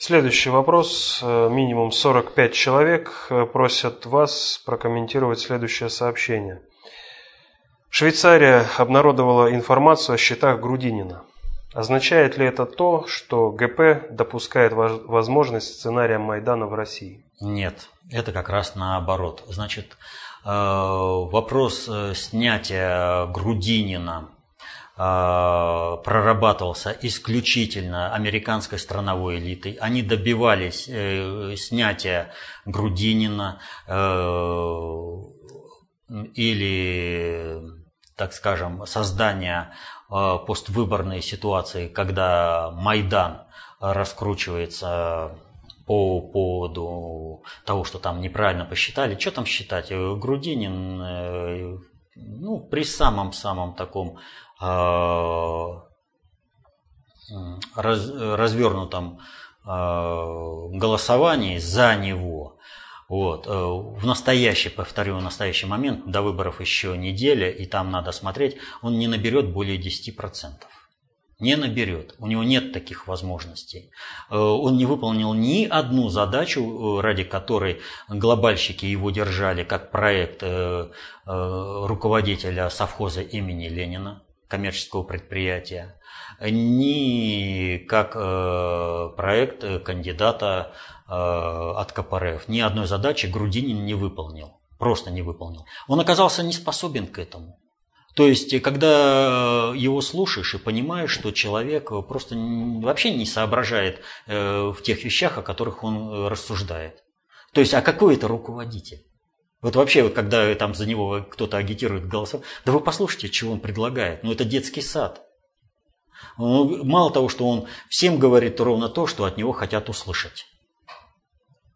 Speaker 1: Следующий вопрос. Минимум 45 человек просят вас прокомментировать следующее сообщение. Швейцария обнародовала информацию о счетах Грудинина. Означает ли это то, что ГП допускает возможность сценария Майдана в России?
Speaker 2: Нет, это как раз наоборот. Значит, э, вопрос э, снятия Грудинина э, прорабатывался исключительно американской страновой элитой. Они добивались снятия Грудинина или так скажем, создания э, поствыборной ситуации, когда Майдан раскручивается по поводу того, что там неправильно посчитали. Что там считать? Э, Грудинин э, ну, при самом-самом таком раз, развернутом голосовании за него вот. Э, в настоящий, повторю, в настоящий момент, до выборов еще неделя, и там надо смотреть, он не наберет более 10%. Не наберет. У него нет таких возможностей. Э, он не выполнил ни одну задачу, э, ради которой глобальщики его держали, как проект руководителя совхоза имени Ленина коммерческого предприятия, ни как проект кандидата от КПРФ. Ни одной задачи Грудинин не выполнил. Просто не выполнил. Он оказался не способен к этому. То есть, когда его слушаешь и понимаешь, что человек просто вообще не соображает э, в тех вещах, о которых он рассуждает. То есть, а какой это руководитель? Вот вообще, вот когда там за него кто-то агитирует голосом, да вы послушайте, чего он предлагает. Ну, это детский сад. Ну, мало того, что он всем говорит ровно то, что от него хотят услышать.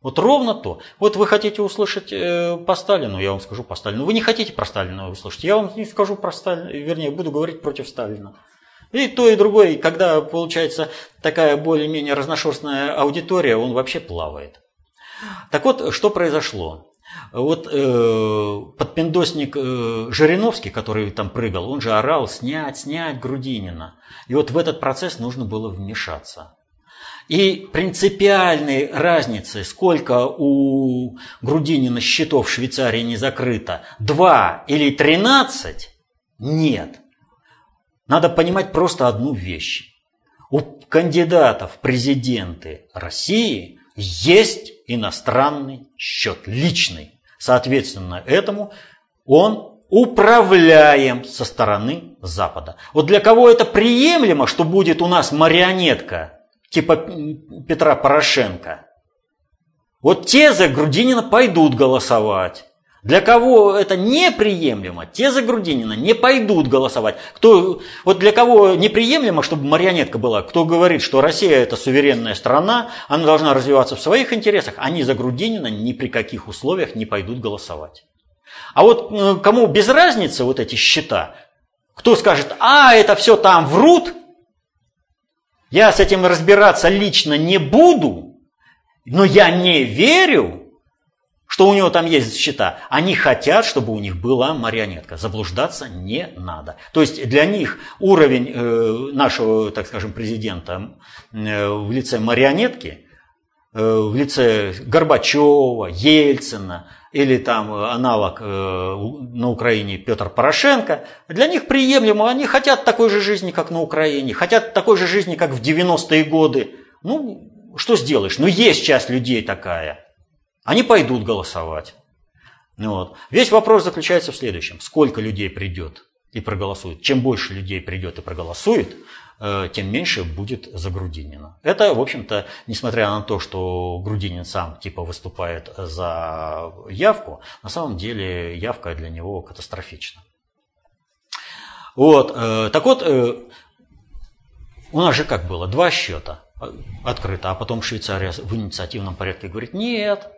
Speaker 2: Вот ровно то. Вот вы хотите услышать э, по Сталину, я вам скажу по Сталину. Вы не хотите про Сталина услышать, я вам не скажу про Сталина, вернее, буду говорить против Сталина. И то, и другое, и когда получается такая более-менее разношерстная аудитория, он вообще плавает. Так вот, что произошло? Вот э, подпиндосник э, Жириновский, который там прыгал, он же орал снять, снять Грудинина. И вот в этот процесс нужно было вмешаться. И принципиальной разницы, сколько у Грудинина счетов в Швейцарии не закрыто, 2 или 13, нет. Надо понимать просто одну вещь. У кандидатов в президенты России есть иностранный счет, личный. Соответственно, этому он управляем со стороны Запада. Вот для кого это приемлемо, что будет у нас марионетка типа Петра Порошенко? Вот те за Грудинина пойдут голосовать. Для кого это неприемлемо, те за Грудинина не пойдут голосовать. Кто, вот для кого неприемлемо, чтобы марионетка была, кто говорит, что Россия это суверенная страна, она должна развиваться в своих интересах, они за Грудинина ни при каких условиях не пойдут голосовать. А вот э, кому без разницы вот эти счета, кто скажет, а это все там врут, я с этим разбираться лично не буду, но я не верю, что у него там есть счета. Они хотят, чтобы у них была марионетка. Заблуждаться не надо. То есть для них уровень э, нашего, так скажем, президента э, в лице марионетки, в лице Горбачева, Ельцина или там аналог на Украине Петр Порошенко, для них приемлемо. Они хотят такой же жизни, как на Украине, хотят такой же жизни, как в 90-е годы. Ну, что сделаешь? Ну, есть часть людей такая – они пойдут голосовать. Вот. Весь вопрос заключается в следующем. Сколько людей придет и проголосует? Чем больше людей придет и проголосует, э, тем меньше будет за Грудинина. Это, в общем-то, несмотря на то, что Грудинин сам типа выступает за явку, на самом деле явка для него катастрофична. Вот, э, так вот, э, у нас же как было, два счета открыто, а потом Швейцария в инициативном порядке говорит, нет,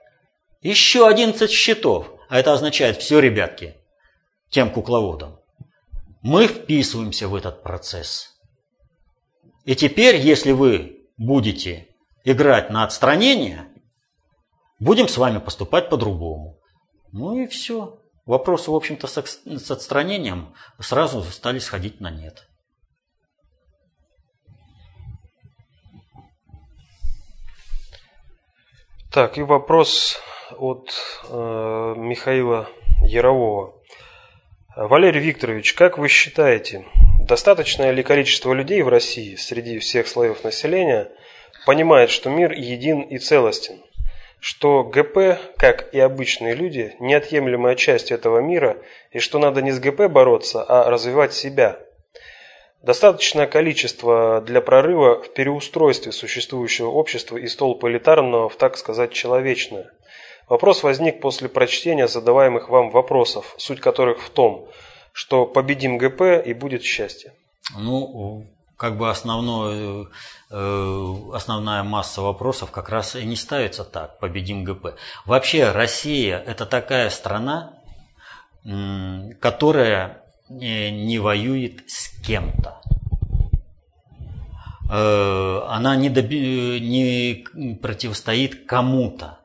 Speaker 2: еще 11 счетов. А это означает, все, ребятки, тем кукловодам, мы вписываемся в этот процесс. И теперь, если вы будете играть на отстранение, будем с вами поступать по-другому. Ну и все. Вопросы, в общем-то, с отстранением сразу стали сходить на нет.
Speaker 1: Так, и вопрос от э, Михаила Ярового. Валерий Викторович, как вы считаете, достаточное ли количество людей в России среди всех слоев населения понимает, что мир един и целостен? Что ГП, как и обычные люди, неотъемлемая часть этого мира, и что надо не с ГП бороться, а развивать себя – Достаточное количество для прорыва в переустройстве существующего общества из толпы элитарного в, так сказать, человечное. Вопрос возник после прочтения задаваемых вам вопросов, суть которых в том, что победим ГП и будет счастье.
Speaker 2: Ну, как бы основное, э, основная масса вопросов как раз и не ставится так, победим ГП. Вообще Россия это такая страна, которая не воюет с кем-то. Э, она не, доби... не противостоит кому-то.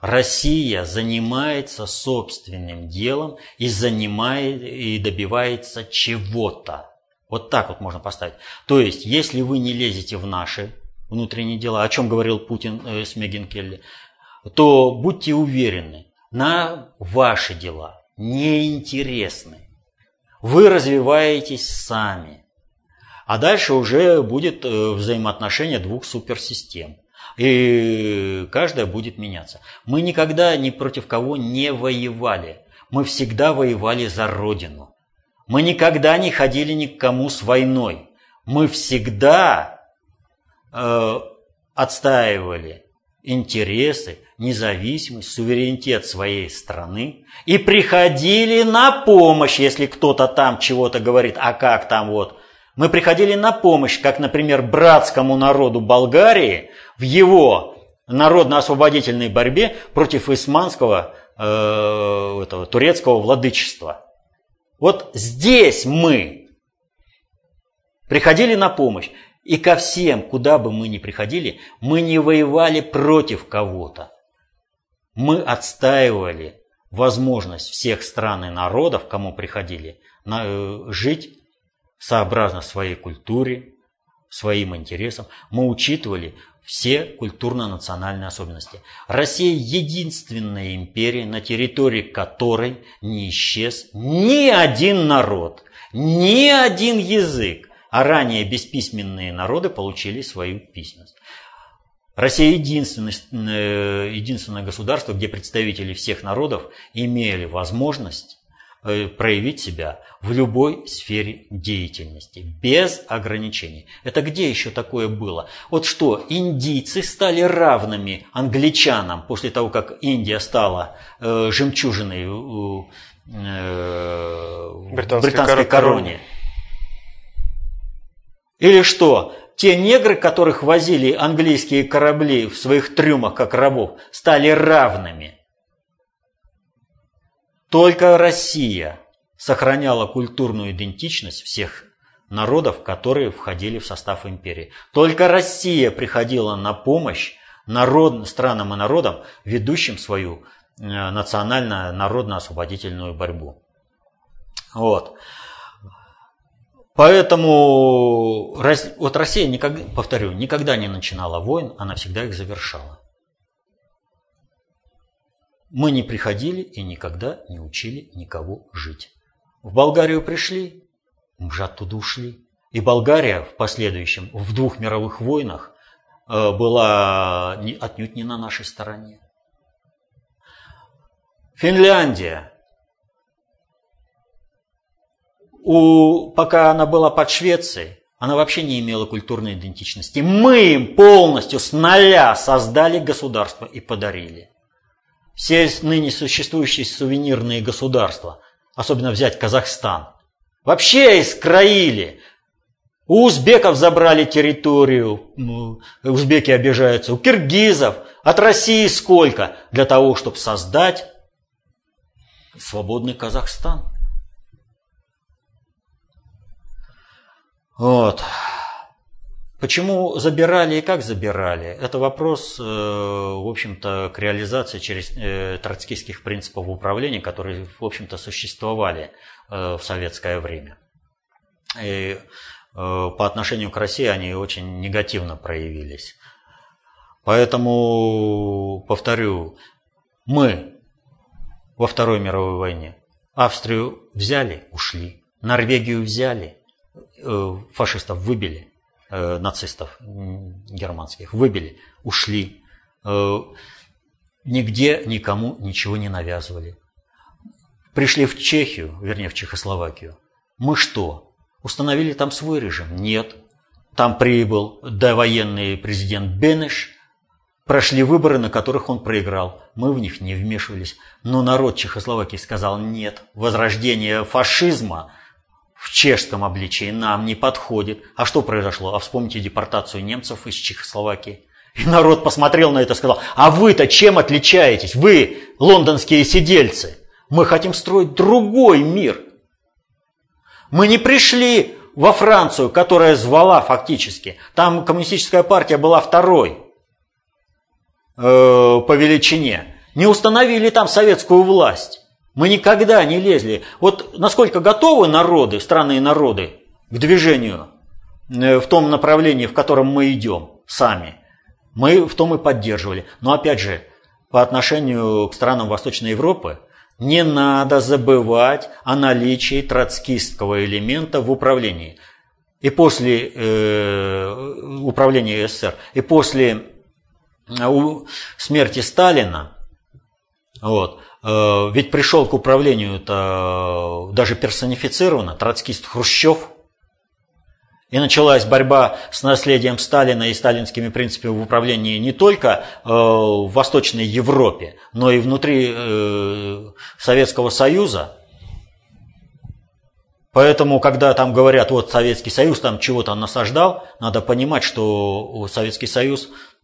Speaker 2: Россия занимается собственным делом и занимает и добивается чего-то. Вот так вот можно поставить. То есть, если вы не лезете в наши внутренние дела, о чем говорил Путин э, с Мегин то будьте уверены, на ваши дела неинтересны. Вы развиваетесь сами. А дальше уже будет э, взаимоотношение двух суперсистем. И каждая будет меняться. Мы никогда ни против кого не воевали. Мы всегда воевали за Родину. Мы никогда не ходили ни к кому с войной. Мы всегда э, отстаивали интересы, независимость, суверенитет своей страны и приходили на помощь, если кто-то там чего-то говорит, а как там вот. Мы приходили на помощь, как, например, братскому народу Болгарии в его народно-освободительной борьбе против исманского э, этого, турецкого владычества. Вот здесь мы приходили на помощь. И ко всем, куда бы мы ни приходили, мы не воевали против кого-то. Мы отстаивали возможность всех стран и народов, кому приходили, э, жить сообразно своей культуре, своим интересам. Мы учитывали все культурно-национальные особенности. Россия единственная империя, на территории которой не исчез ни один народ, ни один язык а ранее бесписьменные народы получили свою письменность. Россия единственное, э, единственное государство, где представители всех народов имели возможность проявить себя в любой сфере деятельности, без ограничений. Это где еще такое было? Вот что, индийцы стали равными англичанам после того, как Индия стала э, жемчужиной в британской, британской короне. Или что? Те негры, которых возили английские корабли в своих трюмах, как рабов, стали равными. Только Россия сохраняла культурную идентичность всех народов, которые входили в состав империи. Только Россия приходила на помощь народ, странам и народам, ведущим свою э, национально-народно-освободительную борьбу. Вот. Поэтому вот Россия, никогда, повторю, никогда не начинала войн, она всегда их завершала. Мы не приходили и никогда не учили никого жить. В Болгарию пришли, мы оттуда ушли. И Болгария в последующем, в двух мировых войнах, э, была отнюдь не на нашей стороне. Финляндия у, пока она была под Швецией, она вообще не имела культурной идентичности. Мы им полностью с нуля создали государство и подарили. Все ныне существующие сувенирные государства, особенно взять Казахстан, вообще искроили. У узбеков забрали территорию, узбеки обижаются, у киргизов, от России сколько, для того, чтобы создать свободный Казахстан. Вот. Почему забирали и как забирали? Это вопрос, э, в общем-то, к реализации через э, троцкистских принципов управления, которые, в общем-то, существовали э, в советское время. И по отношению к России они очень негативно проявились. Поэтому, повторю, мы во Второй мировой войне Австрию взяли, ушли, Норвегию взяли, фашистов выбили, э, нацистов германских выбили, ушли. Э, нигде никому ничего не навязывали. Пришли в Чехию, вернее в Чехословакию. Мы что, установили там свой режим? Нет. Там прибыл довоенный президент Бенеш, прошли выборы, на которых он проиграл. Мы в них не вмешивались. Но народ Чехословакии сказал нет. Возрождение фашизма в чешском обличии нам не подходит. А что произошло? А вспомните депортацию немцев из Чехословакии. И народ посмотрел на это и сказал, а вы-то чем отличаетесь? Вы, лондонские сидельцы. Мы хотим строить другой мир. Мы не пришли во Францию, которая звала фактически. Там коммунистическая партия была второй э, по величине. Не установили там советскую власть. Мы никогда не лезли. Вот насколько готовы народы, страны и народы к движению э, в том направлении, в котором мы идем сами, мы в том и поддерживали. Но опять же, по отношению к странам Восточной Европы, Не надо забывать о наличии троцкистского элемента в управлении. И после э, управления СССР, и после э, смерти Сталина, вот, ведь пришел к управлению это даже персонифицированно троцкист Хрущев – и началась борьба с наследием Сталина и сталинскими принципами в управлении не только э, в Восточной Европе, но и внутри э, Советского Союза. Поэтому, когда там говорят, вот Советский Союз там чего-то насаждал, надо понимать, что Советский Союз э,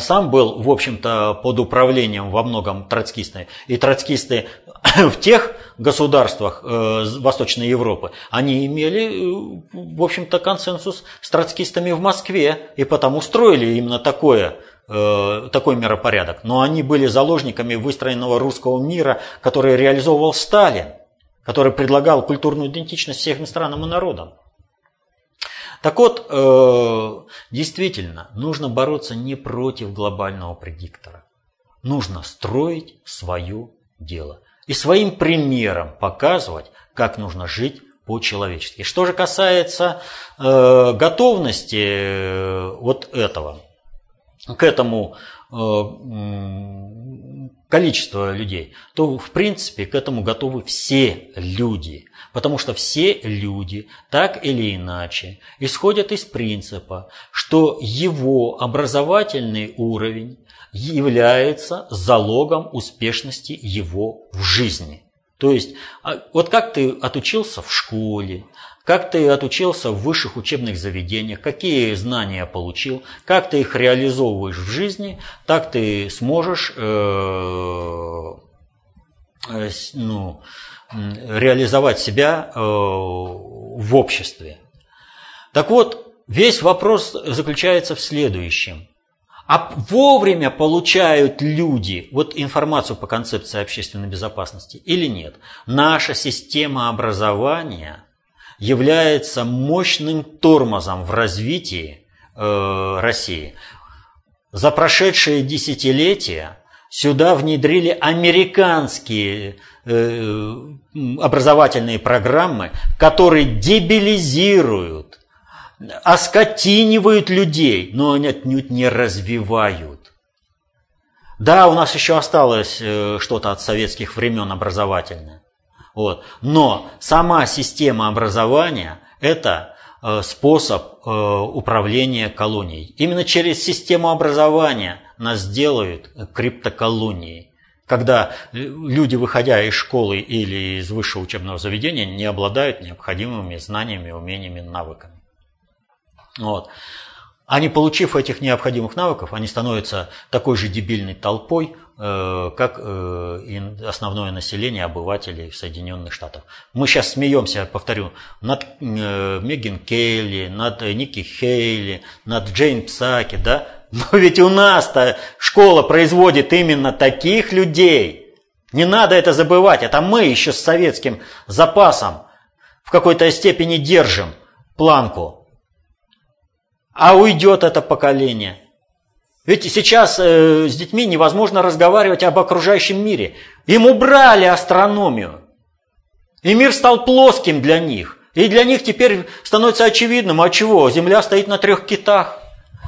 Speaker 2: сам был, в общем-то, под управлением во многом троцкисты. И троцкисты <coughs> в тех государствах э, Восточной Европы, они имели, э, в общем-то, консенсус с троцкистами в Москве, и потому строили именно такое, э, такой миропорядок. Но они были заложниками выстроенного русского мира, который реализовывал Сталин, который предлагал культурную идентичность всем странам и народам. Так вот, действительно, нужно бороться не против глобального предиктора. Нужно строить свое дело и своим примером показывать, как нужно жить по-человечески. Что же касается э, готовности э, вот этого, к этому э, количества людей, то в принципе к этому готовы все люди. Потому что все люди так или иначе исходят из принципа, что его образовательный уровень является залогом успешности его в жизни. То есть, а, вот как ты отучился в школе, как ты отучился в высших учебных заведениях, какие знания получил, как ты их реализовываешь в жизни, так ты сможешь э, э, ну, реализовать себя э, в обществе. Так вот, весь вопрос заключается в следующем. А вовремя получают люди вот информацию по концепции общественной безопасности или нет? Наша система образования является мощным тормозом в развитии э, России. За прошедшие десятилетия сюда внедрили американские э, образовательные программы, которые дебилизируют оскотинивают людей, но они отнюдь не развивают. Да, у нас еще осталось э, что-то от советских времен образовательное. Вот. Но сама система образования – это э, способ э, управления колонией. Именно через систему образования нас делают криптоколонией когда люди, выходя из школы или из высшего учебного заведения, не обладают необходимыми знаниями, умениями, навыками. Вот. А не получив этих необходимых навыков, они становятся такой же дебильной толпой, как э, основное население обывателей в Соединенных Штатах. Мы сейчас смеемся, повторю, над э, Меган Кейли, над Ники Хейли, над Джейн Псаки, да? Но ведь у нас-то школа производит именно таких людей. Не надо это забывать. Это мы еще с советским запасом в какой-то степени держим планку а уйдет это поколение. Ведь сейчас э, с детьми невозможно разговаривать об окружающем мире. Им убрали астрономию. И мир стал плоским для них. И для них теперь становится очевидным, а чего? Земля стоит на трех китах.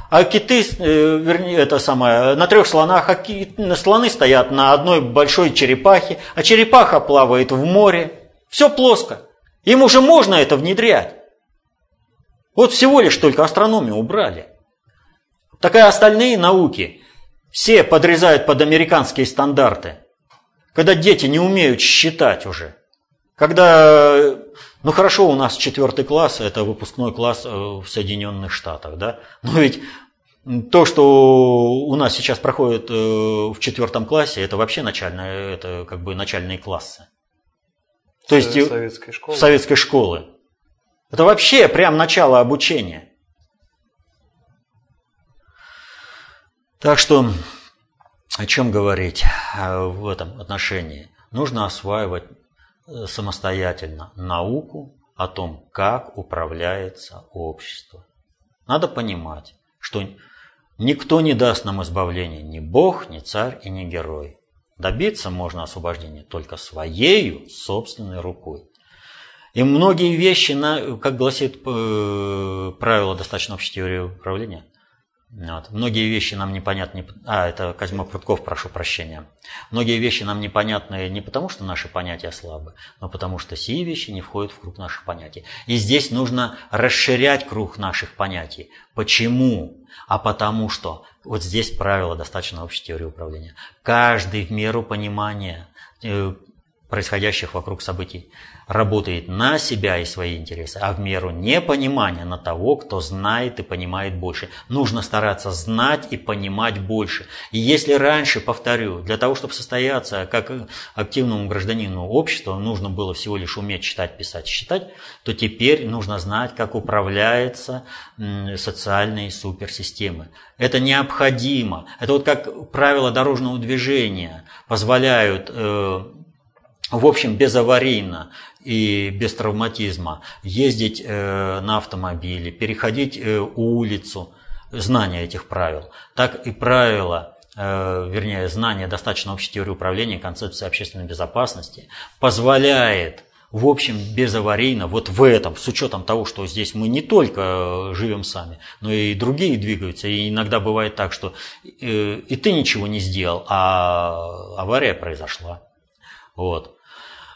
Speaker 2: А киты, э, вернее, это самое, на трех слонах, а киты, слоны стоят на одной большой черепахе, а черепаха плавает в море. Все плоско. Им уже можно это внедрять. Вот всего лишь только астрономию убрали. Так и остальные науки все подрезают под американские стандарты. Когда дети не умеют считать уже. Когда, ну хорошо, у нас четвертый класс, это выпускной класс э, в Соединенных Штатах, да? Но ведь то, что у нас сейчас проходит э, в четвертом классе, это вообще начальные, это как бы начальные классы.
Speaker 1: То есть советской школы.
Speaker 2: советской школы. Это вообще прям начало обучения. Так что о чем говорить э, в этом отношении? Нужно осваивать э, самостоятельно науку о том, как управляется общество. Надо понимать, что никто не даст нам избавления, ни Бог, ни царь и ни герой. Добиться можно освобождения только своей собственной рукой. И многие вещи, как гласит э, правило достаточно общей теории управления, вот. Многие вещи нам непонятны. А, это Козьма Прутков, прошу прощения. Многие вещи нам непонятны не потому, что наши понятия слабы, но потому что сие вещи не входят в круг наших понятий. И здесь нужно расширять круг наших понятий. Почему? А потому что вот здесь правило достаточно общей теории управления. Каждый в меру понимания э, происходящих вокруг событий работает на себя и свои интересы, а в меру непонимания на того, кто знает и понимает больше. Нужно стараться знать и понимать больше. И если раньше, повторю, для того, чтобы состояться как активному гражданину общества, нужно было всего лишь уметь читать, писать, считать, то теперь нужно знать, как управляются социальные суперсистемы. Это необходимо. Это вот как правила дорожного движения позволяют э, в общем, безаварийно и без травматизма ездить э, на автомобиле, переходить э, улицу, знание этих правил, так и правила, э, вернее, знание достаточно общей теории управления, концепции общественной безопасности позволяет в общем, безаварийно, вот в этом, с учетом того, что здесь мы не только живем сами, но и другие двигаются. И иногда бывает так, что и ты ничего не сделал, а авария произошла. Вот.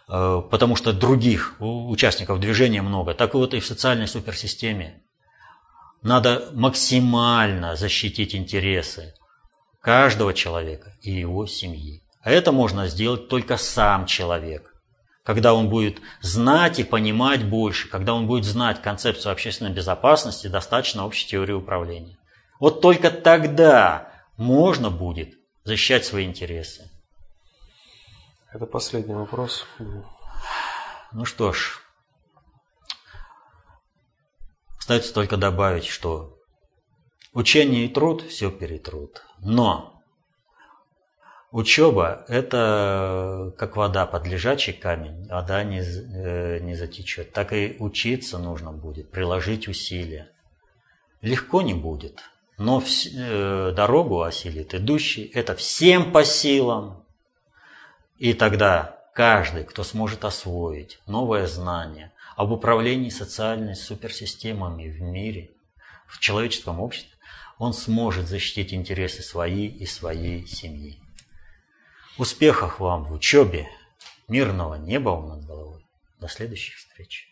Speaker 2: Э, потому что других участников движения много. Так вот и в социальной суперсистеме. Надо максимально защитить интересы каждого человека и его семьи. А это можно сделать только сам человек. Когда он будет знать и понимать больше, когда он будет знать концепцию общественной безопасности, достаточно общей теории управления. Вот только тогда можно будет защищать свои интересы.
Speaker 1: Это последний вопрос.
Speaker 2: Ну что ж, остается только добавить, что учение и труд все перетрут. Но учеба – это как вода под лежачий камень, вода не, э, не затечет. Так и учиться нужно будет, приложить усилия. Легко не будет, но в, э, дорогу осилит идущий. Это всем по силам. И тогда каждый, кто сможет освоить новое знание об управлении социальными суперсистемами в мире, в человеческом обществе, он сможет защитить интересы свои и своей семьи. Успехов вам в учебе, мирного неба вам над головой. До следующих встреч.